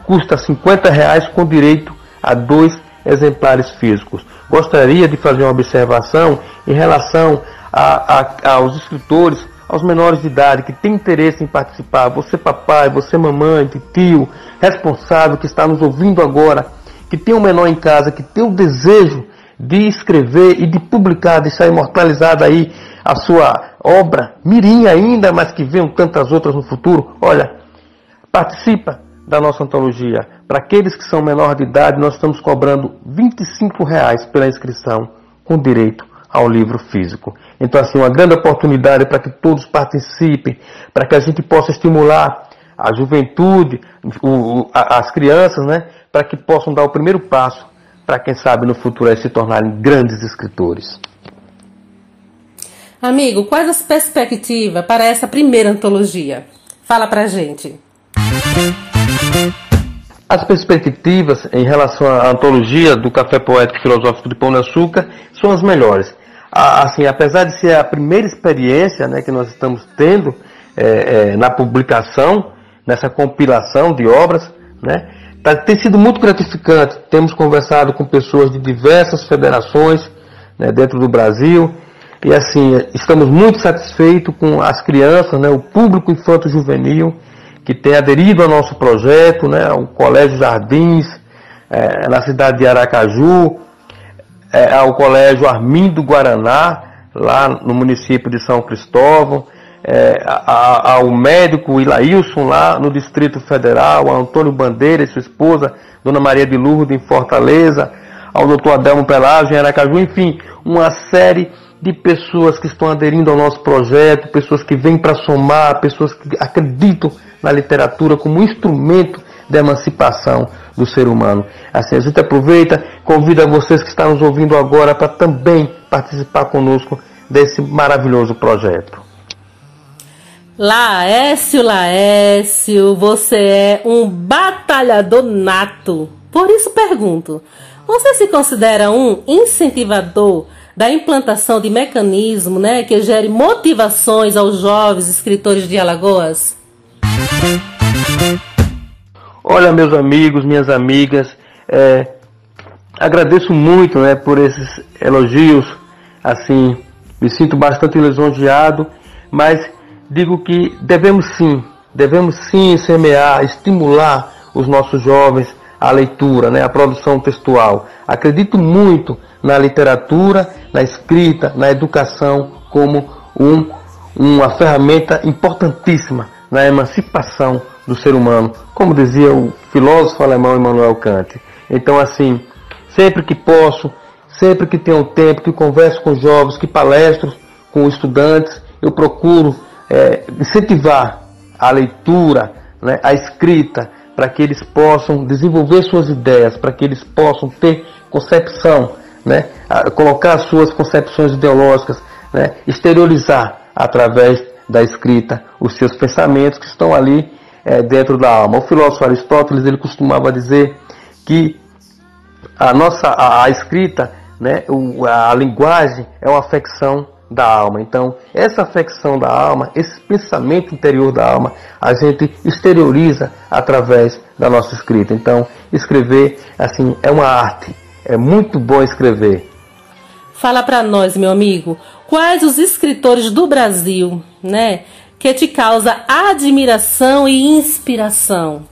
custa 50 reais com direito a dois exemplares físicos. Gostaria de fazer uma observação em relação a, a, aos escritores, aos menores de idade que têm interesse em participar. Você papai, você mamãe, tio, responsável que está nos ouvindo agora, que tem um menor em casa, que tem o desejo de escrever e de publicar, de ser imortalizada aí a sua obra, mirim ainda, mas que venham tantas outras no futuro. Olha, participa da nossa antologia. Para aqueles que são menor de idade, nós estamos cobrando 25 reais pela inscrição, com direito ao livro físico. Então, assim, uma grande oportunidade para que todos participem, para que a gente possa estimular a juventude, o, as crianças, né, para que possam dar o primeiro passo para quem sabe no futuro se tornarem grandes escritores. Amigo, quais as perspectivas para essa primeira antologia? Fala pra gente. As perspectivas em relação à antologia do Café Poético e Filosófico de Pão de Açúcar são as melhores. Assim, apesar de ser a primeira experiência né, que nós estamos tendo é, é, na publicação, nessa compilação de obras, né, tá, tem sido muito gratificante. Temos conversado com pessoas de diversas federações né, dentro do Brasil e assim estamos muito satisfeitos com as crianças, né, o público infanto-juvenil que tem aderido ao nosso projeto, né, o Colégio Jardins, é, na cidade de Aracaju, é, ao Colégio Armindo Guaraná, lá no município de São Cristóvão, é, a, ao médico Ilailson lá no Distrito Federal, a Antônio Bandeira e sua esposa, Dona Maria de Lourdes em Fortaleza, ao doutor Adelmo Pelágio em Aracaju, enfim, uma série de pessoas que estão aderindo ao nosso projeto, pessoas que vêm para somar, pessoas que acreditam na literatura como instrumento de emancipação do ser humano. Assim, a gente aproveita, convida vocês que estão nos ouvindo agora para também participar conosco desse maravilhoso projeto. Laécio, Laécio, você é um batalhador nato. Por isso pergunto: você se considera um incentivador da implantação de mecanismo né, que gere motivações aos jovens escritores de Alagoas? Olha, meus amigos, minhas amigas, é, agradeço muito né, por esses elogios. Assim, me sinto bastante lisonjeado, mas digo que devemos sim, devemos sim semear, estimular os nossos jovens à leitura, né, à produção textual. Acredito muito na literatura, na escrita, na educação como um, uma ferramenta importantíssima na emancipação do ser humano, como dizia o filósofo alemão Immanuel Kant. Então, assim, sempre que posso, sempre que tenho tempo, que converso com jovens, que palestro com estudantes, eu procuro é, incentivar a leitura, né, a escrita, para que eles possam desenvolver suas ideias, para que eles possam ter concepção, né, colocar suas concepções ideológicas, né, exteriorizar através da escrita os seus pensamentos que estão ali é, dentro da alma. O filósofo Aristóteles ele costumava dizer que a nossa a, a escrita, né, o, a, linguagem é uma afecção da alma. Então, essa afecção da alma, esse pensamento interior da alma, a gente exterioriza através da nossa escrita. Então, escrever assim é uma arte. É muito bom escrever. Fala para nós, meu amigo, quais os escritores do Brasil, né, que te causa admiração e inspiração?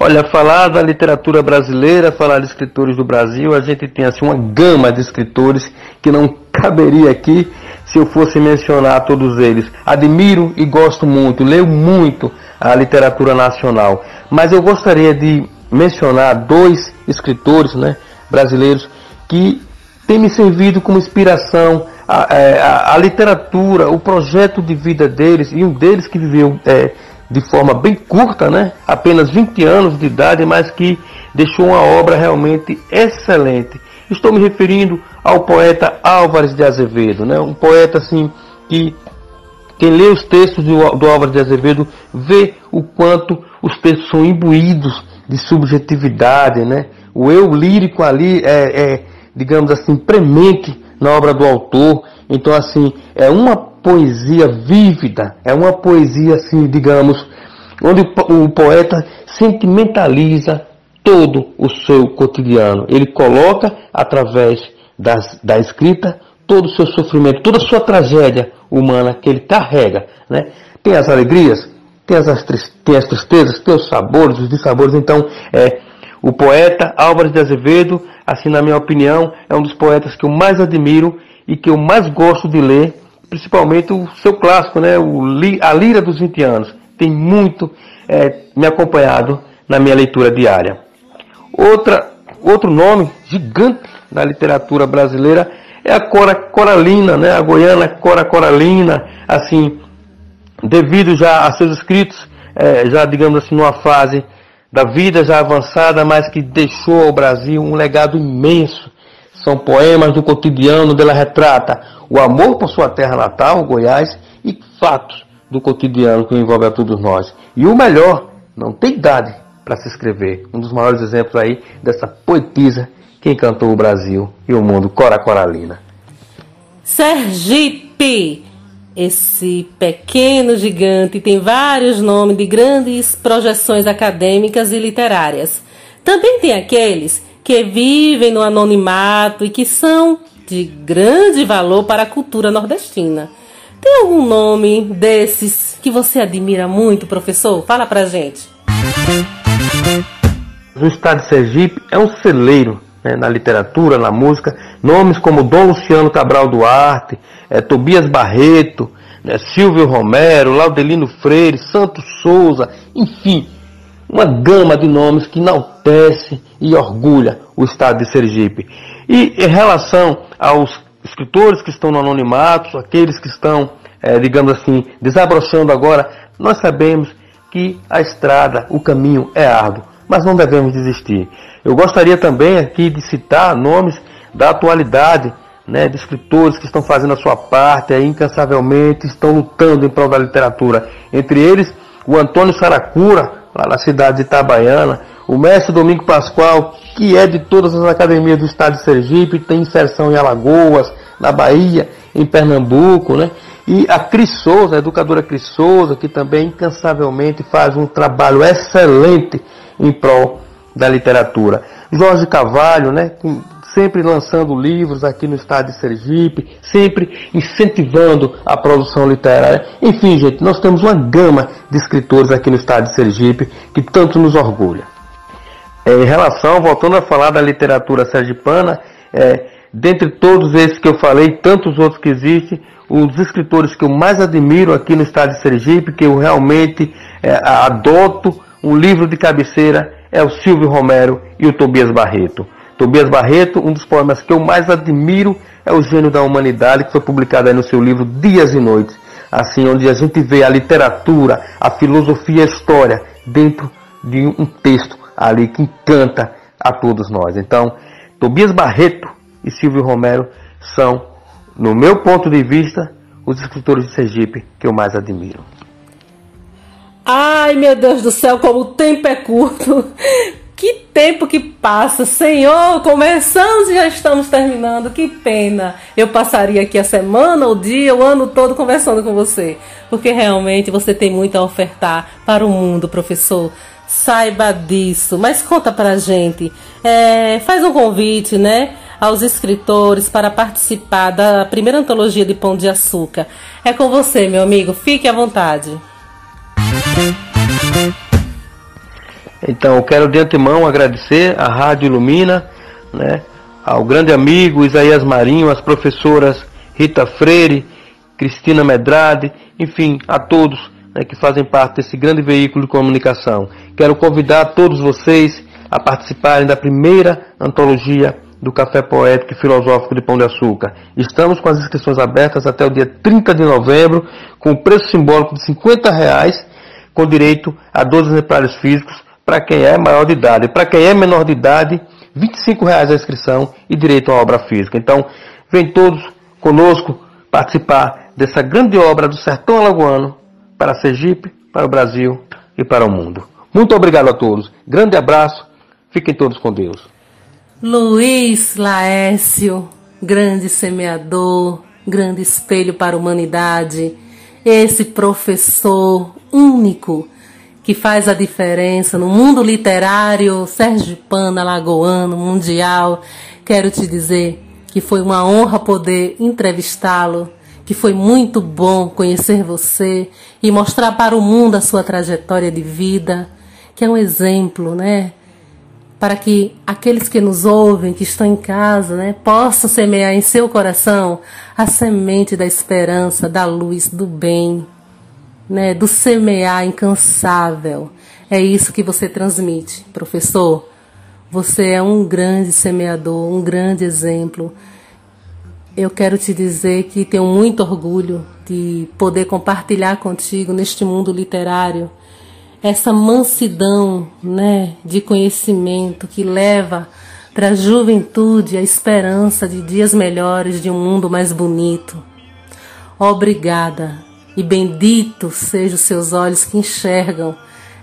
Olha, falar da literatura brasileira, falar de escritores do Brasil, a gente tem assim uma gama de escritores que não caberia aqui se eu fosse mencionar todos eles. Admiro e gosto muito, leio muito a literatura nacional, mas eu gostaria de mencionar dois escritores, né, brasileiros que têm me servido como inspiração a, é, a, a, literatura, o projeto de vida deles e um deles que viveu é, de forma bem curta, né? apenas 20 anos de idade, mas que deixou uma obra realmente excelente. Estou me referindo ao poeta Álvares de Azevedo, né? um poeta assim que quem lê os textos do, do Álvares de Azevedo vê o quanto os textos são imbuídos de subjetividade, né? O eu lírico ali é, é digamos assim, premente na obra do autor. Então, assim, é uma poesia vívida, é uma poesia, assim, digamos, onde o poeta sentimentaliza todo o seu cotidiano. Ele coloca, através das, da escrita, todo o seu sofrimento, toda a sua tragédia humana que ele carrega. Né? Tem as alegrias, tem as, tem as tristezas, tem os sabores, os dissabores. Então, é, o poeta Álvares de Azevedo, assim na minha opinião, é um dos poetas que eu mais admiro e que eu mais gosto de ler, principalmente o seu clássico, né, o, A Lira dos 20 Anos. Tem muito é, me acompanhado na minha leitura diária. Outra, outro nome gigante da literatura brasileira é a Cora Coralina, né, a goiana Cora Coralina, assim, devido já a seus escritos, é, já digamos assim, numa fase da vida já avançada, mas que deixou ao Brasil um legado imenso. São poemas do cotidiano dela retrata o amor por sua terra natal, Goiás, e fatos do cotidiano que envolve a todos nós. E o melhor, não tem idade para se escrever. Um dos maiores exemplos aí dessa poetisa que encantou o Brasil e o mundo, Cora Coralina. Sergipe! Esse pequeno gigante tem vários nomes de grandes projeções acadêmicas e literárias. Também tem aqueles que vivem no anonimato e que são de grande valor para a cultura nordestina. Tem algum nome desses que você admira muito, professor? Fala pra gente. O estado de Sergipe é um celeiro né, na literatura, na música. Nomes como Dom Luciano Cabral Duarte, é, Tobias Barreto, né, Silvio Romero, Laudelino Freire, Santos Souza, enfim, uma gama de nomes que enaltece e orgulha o estado de Sergipe. E em relação aos escritores que estão no anonimato, aqueles que estão, é, digamos assim, desabrochando agora, nós sabemos que a estrada, o caminho é árduo, mas não devemos desistir. Eu gostaria também aqui de citar nomes da atualidade né, de escritores que estão fazendo a sua parte aí, incansavelmente, estão lutando em prol da literatura. Entre eles, o Antônio Saracura, lá na cidade de Itabaiana, o mestre Domingo Pascoal, que é de todas as academias do estado de Sergipe, tem inserção em Alagoas, na Bahia, em Pernambuco, né? E a Cris Souza, a educadora Cris Souza, que também incansavelmente faz um trabalho excelente em prol da literatura. Jorge Cavalho, né, sempre lançando livros aqui no estado de Sergipe, sempre incentivando a produção literária. Enfim, gente, nós temos uma gama de escritores aqui no estado de Sergipe que tanto nos orgulha. É, em relação, voltando a falar da literatura sergipana, é, dentre todos esses que eu falei, tantos outros que existem, os escritores que eu mais admiro aqui no estado de Sergipe, que eu realmente é, adoto um livro de cabeceira, é o Silvio Romero e o Tobias Barreto. Tobias Barreto, um dos poemas que eu mais admiro é o Gênio da Humanidade, que foi publicado no seu livro Dias e Noites. Assim, onde a gente vê a literatura, a filosofia, a história dentro de um texto ali que encanta a todos nós. Então, Tobias Barreto e Silvio Romero são no meu ponto de vista, os escritores de Sergipe que eu mais admiro. Ai, meu Deus do céu, como o tempo é curto. Que tempo que passa, Senhor! Começamos e já estamos terminando. Que pena! Eu passaria aqui a semana, o dia, o ano todo conversando com você, porque realmente você tem muito a ofertar para o mundo, professor. Saiba disso. Mas conta pra gente. É, faz um convite, né? aos escritores para participar da primeira antologia de Pão de Açúcar. É com você, meu amigo, fique à vontade. Então, eu quero de antemão agradecer à Rádio Ilumina, né, ao grande amigo Isaías Marinho, às professoras Rita Freire, Cristina Medrade, enfim, a todos né, que fazem parte desse grande veículo de comunicação. Quero convidar todos vocês a participarem da primeira antologia do Café Poético e Filosófico de Pão de Açúcar. Estamos com as inscrições abertas até o dia 30 de novembro, com o preço simbólico de 50 reais, com direito a 12 exemplares físicos para quem é maior de idade. Para quem é menor de idade, 25 reais a inscrição e direito à obra física. Então, vem todos conosco participar dessa grande obra do sertão alagoano para Sergipe, para o Brasil e para o mundo. Muito obrigado a todos. Grande abraço. Fiquem todos com Deus. Luiz Laécio, grande semeador, grande espelho para a humanidade, esse professor único que faz a diferença no mundo literário sergipano, alagoano, mundial. Quero te dizer que foi uma honra poder entrevistá-lo, que foi muito bom conhecer você e mostrar para o mundo a sua trajetória de vida, que é um exemplo, né? Para que aqueles que nos ouvem, que estão em casa, né, possam semear em seu coração a semente da esperança, da luz, do bem, né, do semear incansável. É isso que você transmite, professor. Você é um grande semeador, um grande exemplo. Eu quero te dizer que tenho muito orgulho de poder compartilhar contigo neste mundo literário essa mansidão, né, de conhecimento que leva para a juventude a esperança de dias melhores, de um mundo mais bonito. Obrigada e bendito sejam os seus olhos que enxergam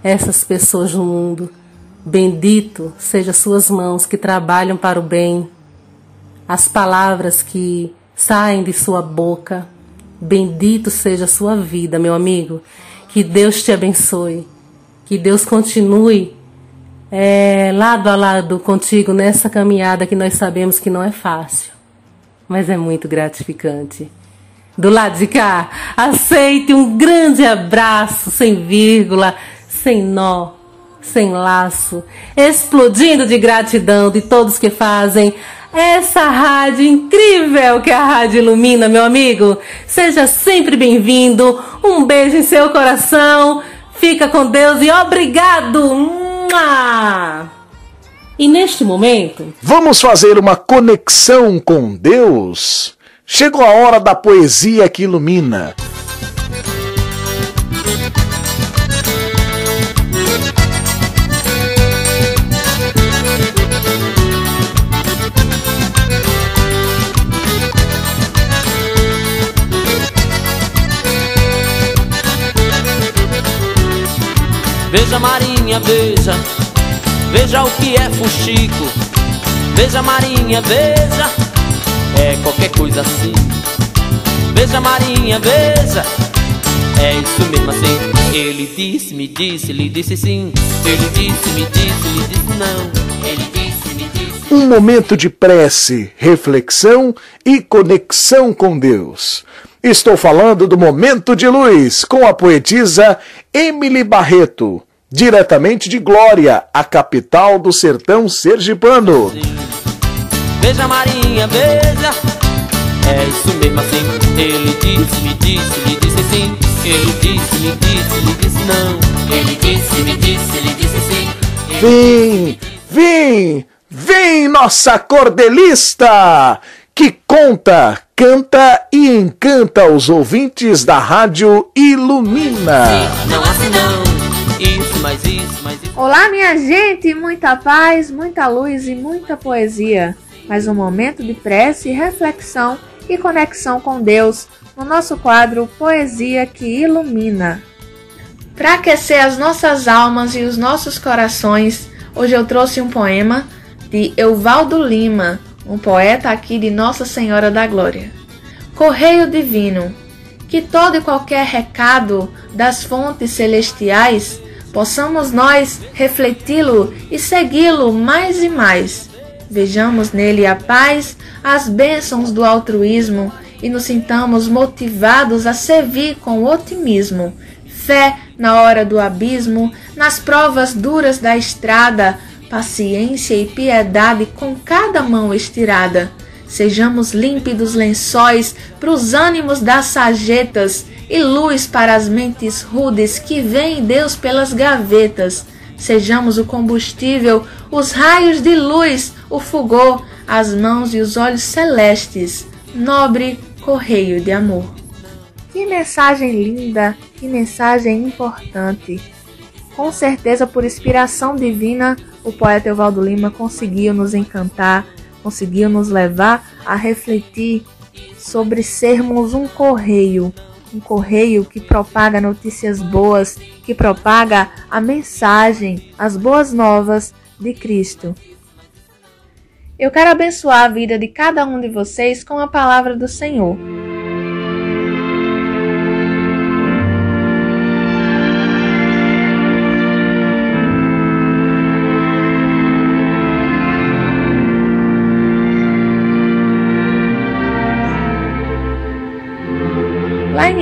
essas pessoas no mundo. Bendito sejam suas mãos que trabalham para o bem, as palavras que saem de sua boca. Bendito seja a sua vida, meu amigo. Que Deus te abençoe que Deus continue é, lado a lado contigo nessa caminhada que nós sabemos que não é fácil, mas é muito gratificante. Do lado de cá, aceite um grande abraço, sem vírgula, sem nó, sem laço, explodindo de gratidão de todos que fazem essa rádio incrível que é a Rádio Ilumina, meu amigo. Seja sempre bem-vindo. Um beijo em seu coração. Fica com Deus e obrigado! E neste momento. Vamos fazer uma conexão com Deus? Chegou a hora da poesia que ilumina. Veja Marinha, veja, veja o que é fuxico. Veja Marinha, veja, é qualquer coisa assim. Veja Marinha, veja, é isso mesmo assim. Ele disse, me disse, lhe disse sim. Ele disse, me disse, lhe disse não. Ele disse, me disse. Um momento de prece, reflexão e conexão com Deus. Estou falando do Momento de Luz com a poetisa Emily Barreto, diretamente de Glória, a capital do sertão sergipano. Veja Marinha, veja É isso mesmo assim. Ele disse, me disse, me disse sim. Ele disse, me disse, me disse não. Ele disse, me disse, ele disse sim. Vem, vem, vem nossa cordelista que conta, canta e encanta os ouvintes da rádio Ilumina. Não assim. Olá, minha gente, muita paz, muita luz e muita poesia. Mais um momento de prece, reflexão e conexão com Deus no nosso quadro Poesia que Ilumina. Para aquecer as nossas almas e os nossos corações, hoje eu trouxe um poema de Euvaldo Lima, um poeta aqui de Nossa Senhora da Glória. Correio divino, que todo e qualquer recado das fontes celestiais possamos nós refleti-lo e segui-lo mais e mais. Vejamos nele a paz, as bênçãos do altruísmo e nos sintamos motivados a servir com otimismo, fé na hora do abismo, nas provas duras da estrada, paciência e piedade com cada mão estirada. Sejamos límpidos lençóis para os ânimos das sajetas e luz para as mentes rudes que vem Deus pelas gavetas. Sejamos o combustível, os raios de luz, o fulgor, as mãos e os olhos celestes, nobre correio de amor. Que mensagem linda, que mensagem importante. Com certeza, por inspiração divina, o poeta Evaldo Lima conseguiu nos encantar, conseguiu nos levar a refletir sobre sermos um correio, um correio que propaga notícias boas, que propaga a mensagem, as boas novas de Cristo. Eu quero abençoar a vida de cada um de vocês com a palavra do Senhor.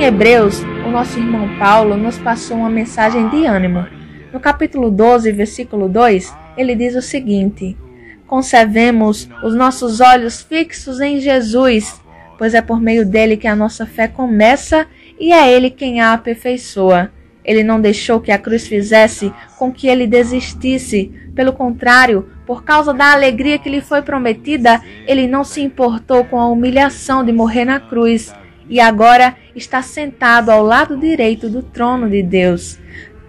Em Hebreus, o nosso irmão Paulo nos passou uma mensagem de ânimo. No capítulo 12, versículo 2, ele diz o seguinte: Conservemos os nossos olhos fixos em Jesus, pois é por meio dele que a nossa fé começa e é ele quem a aperfeiçoa. Ele não deixou que a cruz fizesse com que ele desistisse. Pelo contrário, por causa da alegria que lhe foi prometida, ele não se importou com a humilhação de morrer na cruz e agora está sentado ao lado direito do trono de Deus.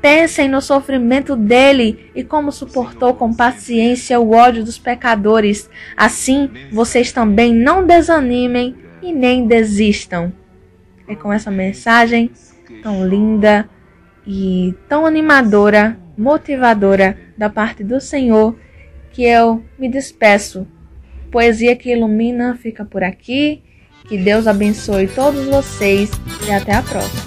Pensem no sofrimento dele e como suportou com paciência o ódio dos pecadores. Assim, vocês também não desanimem e nem desistam. É com essa mensagem tão linda e tão animadora, motivadora da parte do Senhor que eu me despeço. Poesia que ilumina fica por aqui. Que Deus abençoe todos vocês e até a próxima.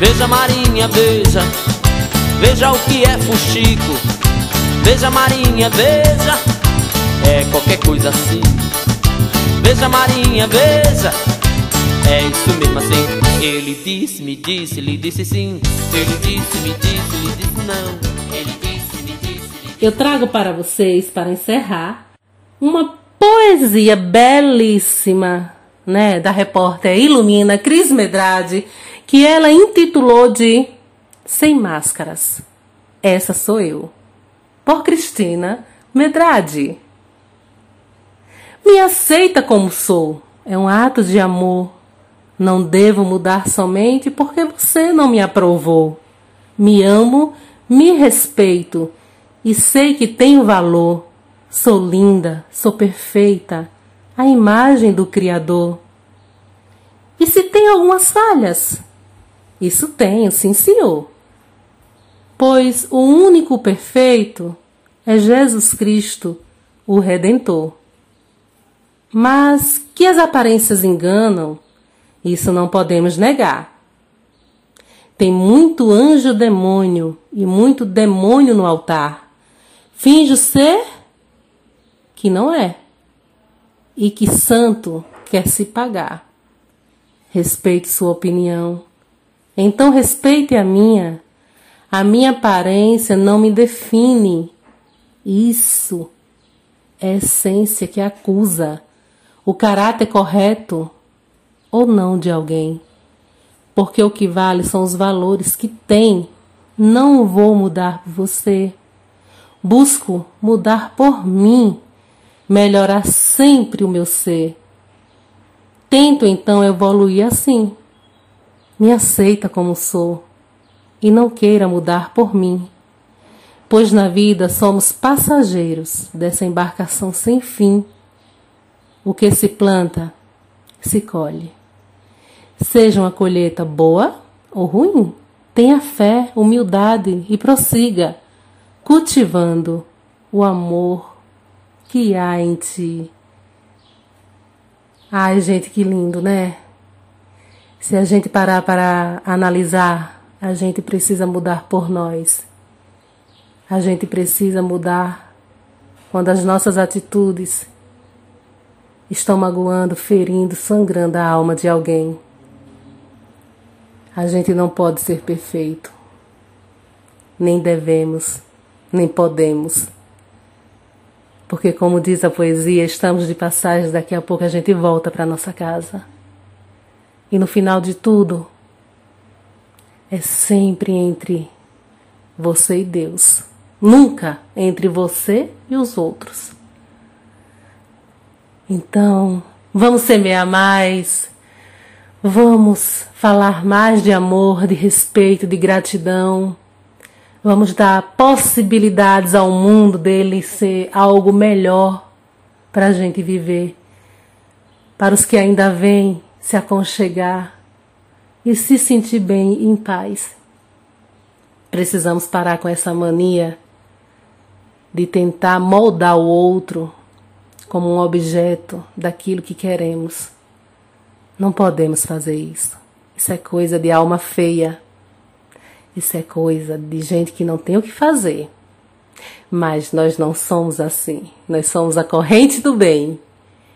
Veja Marinha, veja, veja o que é fuxico. Veja Marinha, veja, é qualquer coisa assim. Veja Marinha, veja. É isso mesmo assim. Ele disse, me disse, lhe disse sim. Ele disse, me disse, lhe disse não. Ele disse, me disse lhe... Eu trago para vocês, para encerrar Uma poesia belíssima né, da repórter Ilumina Cris Medrade Que ela intitulou de Sem Máscaras. Essa sou eu Por Cristina Medrade me aceita como sou. É um ato de amor. Não devo mudar somente porque você não me aprovou. Me amo, me respeito e sei que tenho valor. Sou linda, sou perfeita, a imagem do Criador. E se tem algumas falhas? Isso tenho, sim, senhor. Pois o único perfeito é Jesus Cristo, o Redentor. Mas que as aparências enganam, isso não podemos negar. Tem muito anjo demônio e muito demônio no altar. Finge ser que não é. e que santo quer se pagar. Respeite sua opinião. Então respeite a minha. A minha aparência não me define. Isso é essência que acusa o caráter correto ou não de alguém. Porque o que vale são os valores que tem. Não vou mudar por você. Busco mudar por mim, melhorar sempre o meu ser. Tento então evoluir assim. Me aceita como sou e não queira mudar por mim, pois na vida somos passageiros dessa embarcação sem fim. O que se planta, se colhe. Seja uma colheita boa ou ruim, tenha fé, humildade e prossiga, cultivando o amor que há em ti. Ai, gente, que lindo, né? Se a gente parar para analisar, a gente precisa mudar por nós. A gente precisa mudar quando as nossas atitudes estão magoando, ferindo, sangrando a alma de alguém. A gente não pode ser perfeito. Nem devemos, nem podemos. Porque, como diz a poesia, estamos de passagem, daqui a pouco a gente volta para nossa casa. E no final de tudo, é sempre entre você e Deus, nunca entre você e os outros. Então, vamos semear mais, vamos falar mais de amor, de respeito, de gratidão Vamos dar possibilidades ao mundo dele ser algo melhor para a gente viver. Para os que ainda vêm se aconchegar e se sentir bem em paz. Precisamos parar com essa mania de tentar moldar o outro como um objeto daquilo que queremos. Não podemos fazer isso. Isso é coisa de alma feia. Isso é coisa de gente que não tem o que fazer. Mas nós não somos assim. Nós somos a corrente do bem.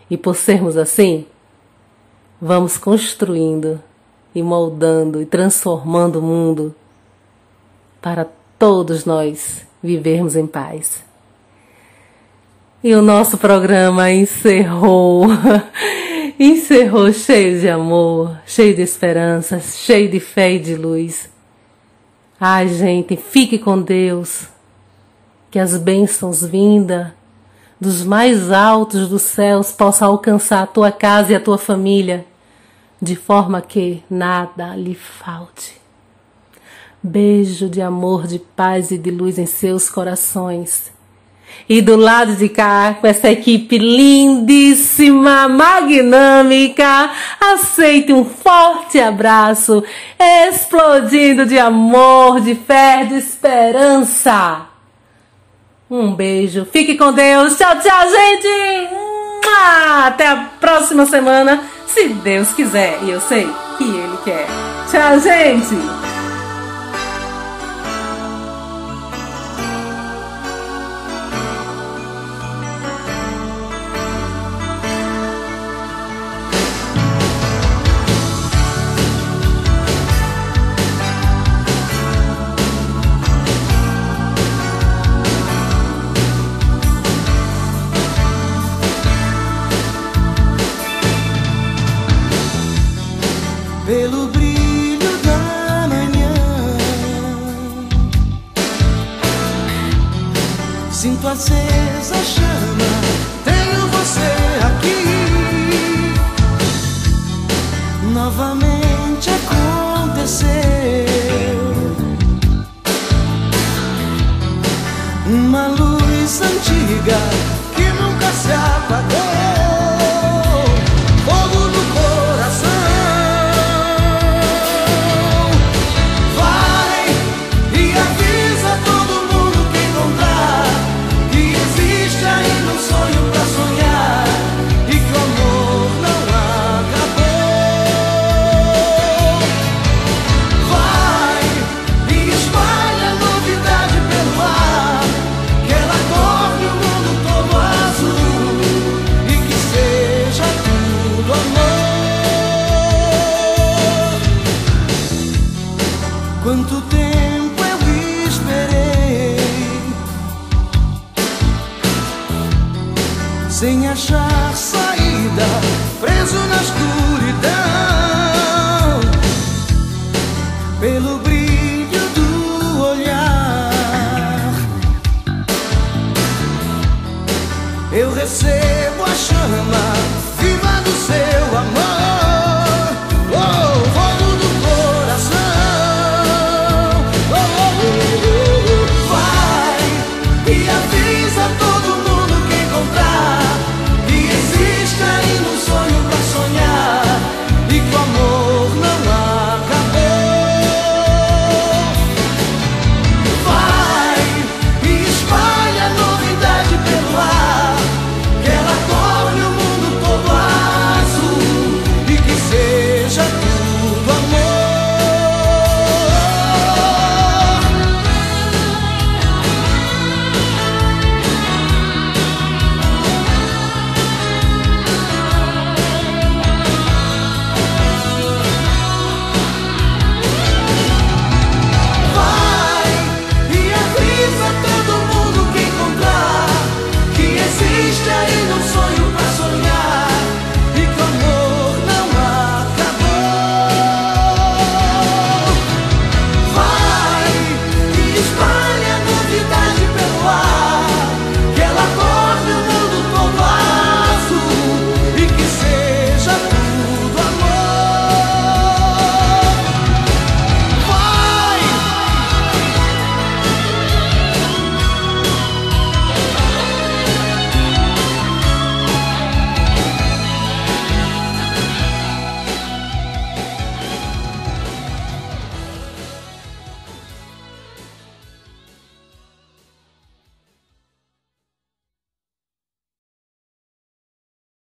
E por sermos assim, vamos construindo e moldando e transformando o mundo para todos nós vivermos em paz. E o nosso programa encerrou. <laughs> encerrou cheio de amor, cheio de esperança, cheio de fé e de luz. Ai, gente, fique com Deus. Que as bênçãos vindas dos mais altos dos céus possam alcançar a tua casa e a tua família, de forma que nada lhe falte. Beijo de amor, de paz e de luz em seus corações. E do lado de cá, com essa equipe lindíssima, magnâmica, aceite um forte abraço, explodindo de amor, de fé, de esperança. Um beijo, fique com Deus, tchau, tchau, gente! Até a próxima semana, se Deus quiser, e eu sei que Ele quer. Tchau, gente! Cuvântul tău.